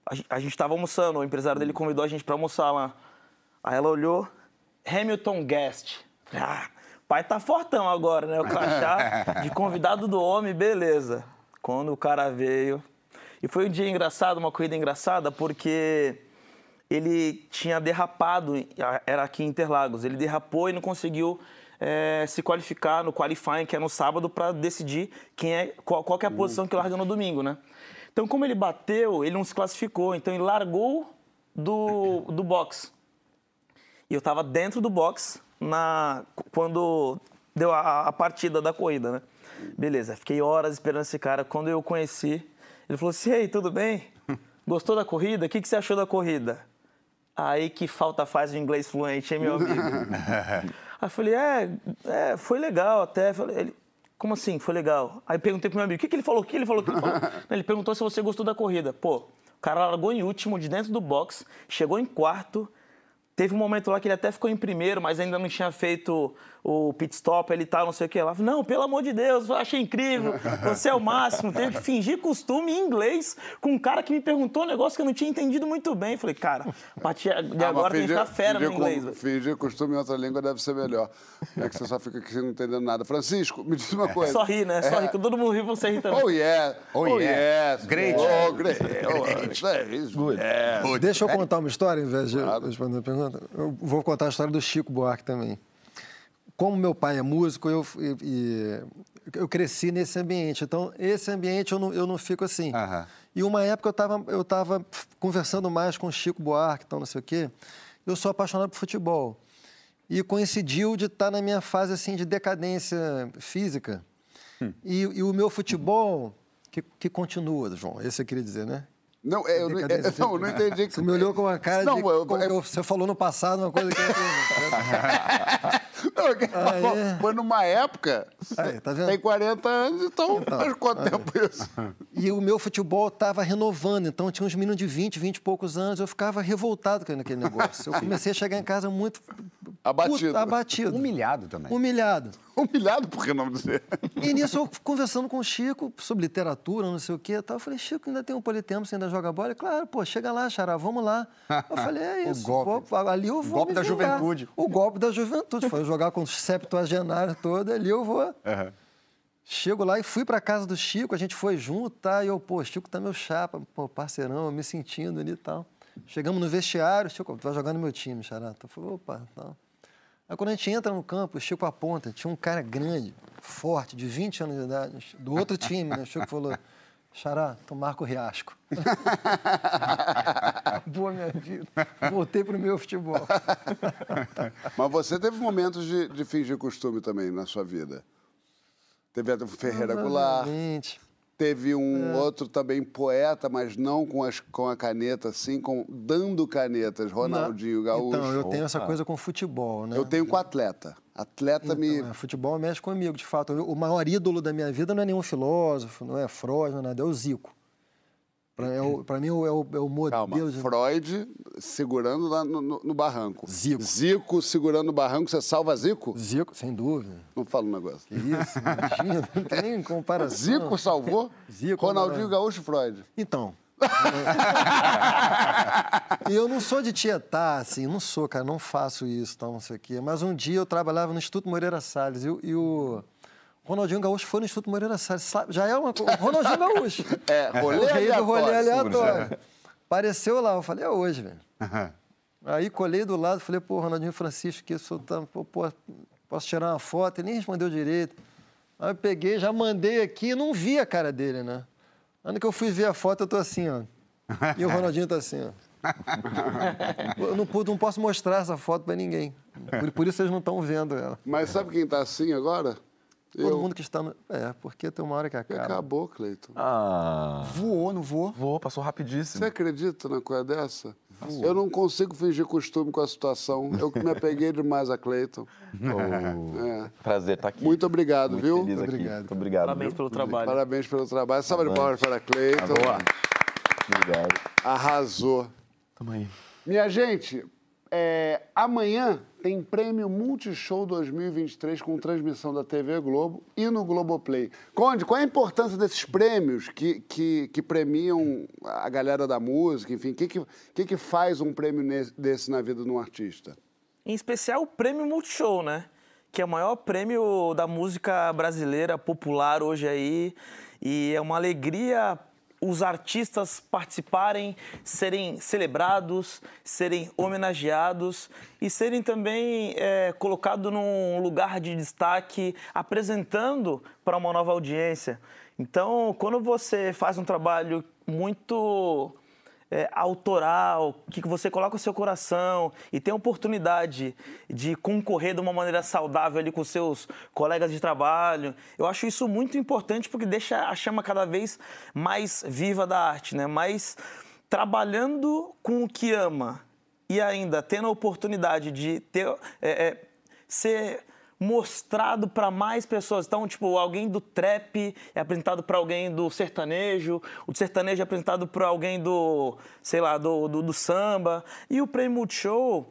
A, a gente tava almoçando, o empresário dele convidou a gente pra almoçar lá. Aí ela olhou, Hamilton Guest. Ah, pai tá fortão agora, né? O crachá de convidado do homem, beleza. Quando o cara veio. E foi um dia engraçado, uma corrida engraçada, porque ele tinha derrapado, era aqui em Interlagos, ele derrapou e não conseguiu eh, se qualificar no qualifying, que é no sábado, para decidir quem é, qual, qual é a posição que larga no domingo, né? Então, como ele bateu, ele não se classificou, então ele largou do, do box. E eu estava dentro do box na, quando deu a, a partida da corrida, né? Beleza, fiquei horas esperando esse cara. Quando eu o conheci, ele falou assim: Ei, tudo bem? Gostou da corrida? O que, que você achou da corrida? Aí que falta faz o inglês fluente, hein, meu amigo? Aí eu falei, é, é foi legal até. Falei, ele, como assim, foi legal? Aí perguntei pro meu amigo, o que, que ele falou? O que ele falou? O que ele falou? ele perguntou se você gostou da corrida. Pô, o cara largou em último de dentro do box, chegou em quarto. Teve um momento lá que ele até ficou em primeiro, mas ainda não tinha feito o pit stop, ele tal, não sei o que lá. Não, pelo amor de Deus, eu achei incrível, você é o máximo. Teve que fingir costume em inglês com um cara que me perguntou um negócio que eu não tinha entendido muito bem. Falei, cara, a partir de Ah, agora tem que ficar fera no fingir inglês. com-. Fingir costume em outra língua deve ser melhor. É que você só fica aqui não entendendo nada. Francisco, me diz uma coisa. Só ri, né? Só É. ri. Quando todo mundo ri, você ri também. Oh, yeah. Oh, Oh, yeah. yes. Great. Oh, great. Oh, yes. Deixa eu contar uma história, ao invés de responder a pergunta. Eu vou contar a história do Chico Buarque também. Como meu pai é músico, eu, e- e- eu cresci nesse ambiente. Então, esse ambiente eu não, eu não fico assim. Aham. E uma época eu estava eu tava conversando mais com o Chico Buarque, então não sei o quê. Eu sou apaixonado por futebol. E coincidiu de estar na minha fase assim de decadência física. E, e o meu futebol, que, que continua, João, esse eu queria dizer, né? Não, é, eu não, é, não, eu não entendi. que- Você me olhou com uma cara Não, de. eu- como é- eu- você falou no passado uma coisa que eu Não, é Ah, falou, é? Foi numa época. Aí, tá vendo? Tem 40 anos, então, faz quanto tempo isso? E o meu futebol estava renovando, então tinha uns meninos de 20, 20 e poucos anos, eu ficava revoltado com aquele negócio. Eu comecei a chegar em casa muito Abatido. puto, abatido, Humilhado também. humilhado. Humilhado, por que não dizer? E nisso eu conversando com o Chico sobre literatura, não sei o quê, tal, eu falei, Chico, ainda tem um politempo, você ainda joga bola? Ele, claro, pô, chega lá, Xará, vamos lá. Eu falei, é O isso, golpe. vou- ali eu vou golpe me da vingar. juventude. O golpe da juventude, foi jogar com os septuagenários todos, ali eu vou. Chego lá e fui pra casa do Chico, a gente foi junto, tá? E eu, pô, Chico tá meu chapa, pô, parceirão, me sentindo ali e tal. Chegamos no vestiário, Chico, tu vai jogar no meu time, Xará. Eu falei, opa, tal. Aí quando a gente entra no campo, o Chico aponta, tinha um cara grande, forte, de 20 anos de idade, do outro time, né? O Chico falou, Xará, tu marca o Riasco. Boa minha vida. Voltei pro meu futebol. Mas você teve momentos de, de fingir costume também na sua vida. Teve a Ferreira Goulart. Teve um É. outro também poeta, mas não com, as, com a caneta, assim, com, dando canetas, Ronaldinho Gaúcho. Então, eu tenho essa coisa com futebol, né? Eu tenho com atleta. Atleta me. Então, é, futebol mexe comigo, de fato. O maior ídolo da minha vida não é nenhum filósofo, não é Freud, não é nada, é o Zico. Para é mim, é o, é o é o modelo Calma, de... Freud segurando lá no, no- no barranco. Zico. Zico segurando o barranco, você salva Zico? Zico, sem dúvida. Não fala um negócio. Que isso, imagina, não tem nem comparação. Zico salvou? Zico, Ronaldinho né? Gaúcho Freud. Então. E eu não sou de tietar, assim, não sou, cara, não faço isso, tal, não sei o quê. Mas um dia eu trabalhava no Instituto Moreira Salles e, e o Ronaldinho Gaúcho foi no Instituto Moreira Salles. sabe? Já é uma coisa. Ronaldinho Gaúcho. É, rolê o rei do rolê aleatório. aleatório. Apareceu lá, eu falei, é hoje, velho. Aí colei do lado, falei, pô, Ronaldinho Francisco, que sou tá, pô, pô, posso tirar uma foto? Ele nem respondeu direito. Aí eu peguei, já mandei aqui, não vi a cara dele, né? Quando que eu fui ver a foto, eu tô assim, ó. E o Ronaldinho tá assim, ó. Eu não, não posso mostrar essa foto pra ninguém. Por, por isso vocês não estão vendo ela. Mas sabe quem tá assim agora? Todo Eu. mundo que está no... É, porque tem uma hora que acaba. Acabou, Cleiton. Ah, Voou, não voou? vou, passou rapidíssimo. Você acredita na coisa dessa? Eu não consigo fingir costume com a situação. Eu me apeguei demais a Cleiton. Oh, É. Prazer estar aqui. Muito obrigado, Muito viu? feliz aqui. Obrigado. Muito obrigado. Parabéns viu? pelo trabalho. Parabéns pelo trabalho. Salva de palmas para Cleiton. Obrigado. Arrasou. Tamo aí. Minha gente, é, amanhã tem Prêmio Multishow 2023 com transmissão da TV Globo e no Globoplay. Conde, qual é a importância desses prêmios que, que, que premiam a galera da música? Enfim, o que, que, que, que faz um prêmio desse na vida de um artista? Em especial o Prêmio Multishow, né? Que é o maior prêmio da música brasileira popular hoje aí. E é uma alegria os artistas participarem, serem celebrados, serem homenageados e serem também é, colocados num lugar de destaque, apresentando para uma nova audiência. Então, quando você faz um trabalho muito é, autoral, que você coloca o seu coração e tem a oportunidade de concorrer de uma maneira saudável ali com seus colegas de trabalho. Eu acho isso muito importante porque deixa a chama cada vez mais viva da arte, né? Mas trabalhando com o que ama e ainda tendo a oportunidade de ter é, é, ser mostrado para mais pessoas. Então, tipo, alguém do trap é apresentado para alguém do sertanejo, o sertanejo é apresentado para alguém do, sei lá, do, do, do samba. E o Prêmio Multishow,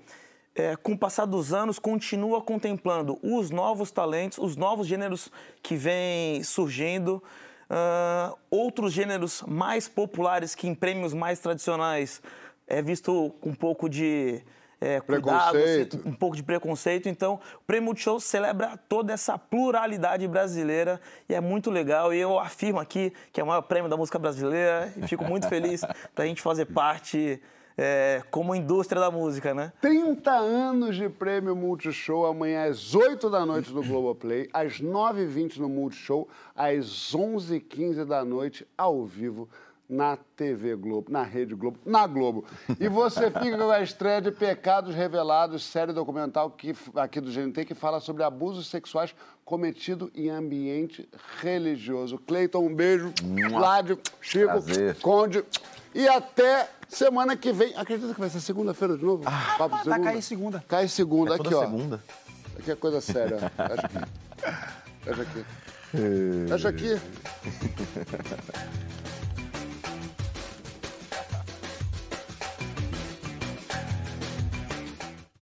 é, com o passar dos anos, continua contemplando os novos talentos, os novos gêneros que vêm surgindo. Uh, outros gêneros mais populares que em prêmios mais tradicionais é visto com um pouco de é, cuidado, Preconceito. um pouco de preconceito. Então, o Prêmio Multishow celebra toda essa pluralidade brasileira e é muito legal. E eu afirmo aqui que é o maior prêmio da música brasileira e fico muito feliz da gente fazer parte é, como indústria da música, né? 30 anos de prêmio Multishow, amanhã às 8 da noite no Globoplay, às 9h20 no Multishow, às 11h15 da noite, ao vivo, na TV Globo, na Rede Globo, na Globo. E você fica com a estreia de Pecados Revelados, série documental que, aqui do GNT, que fala sobre abusos sexuais cometidos em ambiente religioso. Cleiton, um beijo. Vládio, Chico, Prazer. Conde. E até semana que vem. Acredita que vai ser segunda-feira de novo? Papo de vai segunda? cair segunda. Cai segunda, É aqui, toda ó. segunda. Aqui é coisa séria. Fecha aqui. Fecha aqui. Fecha aqui.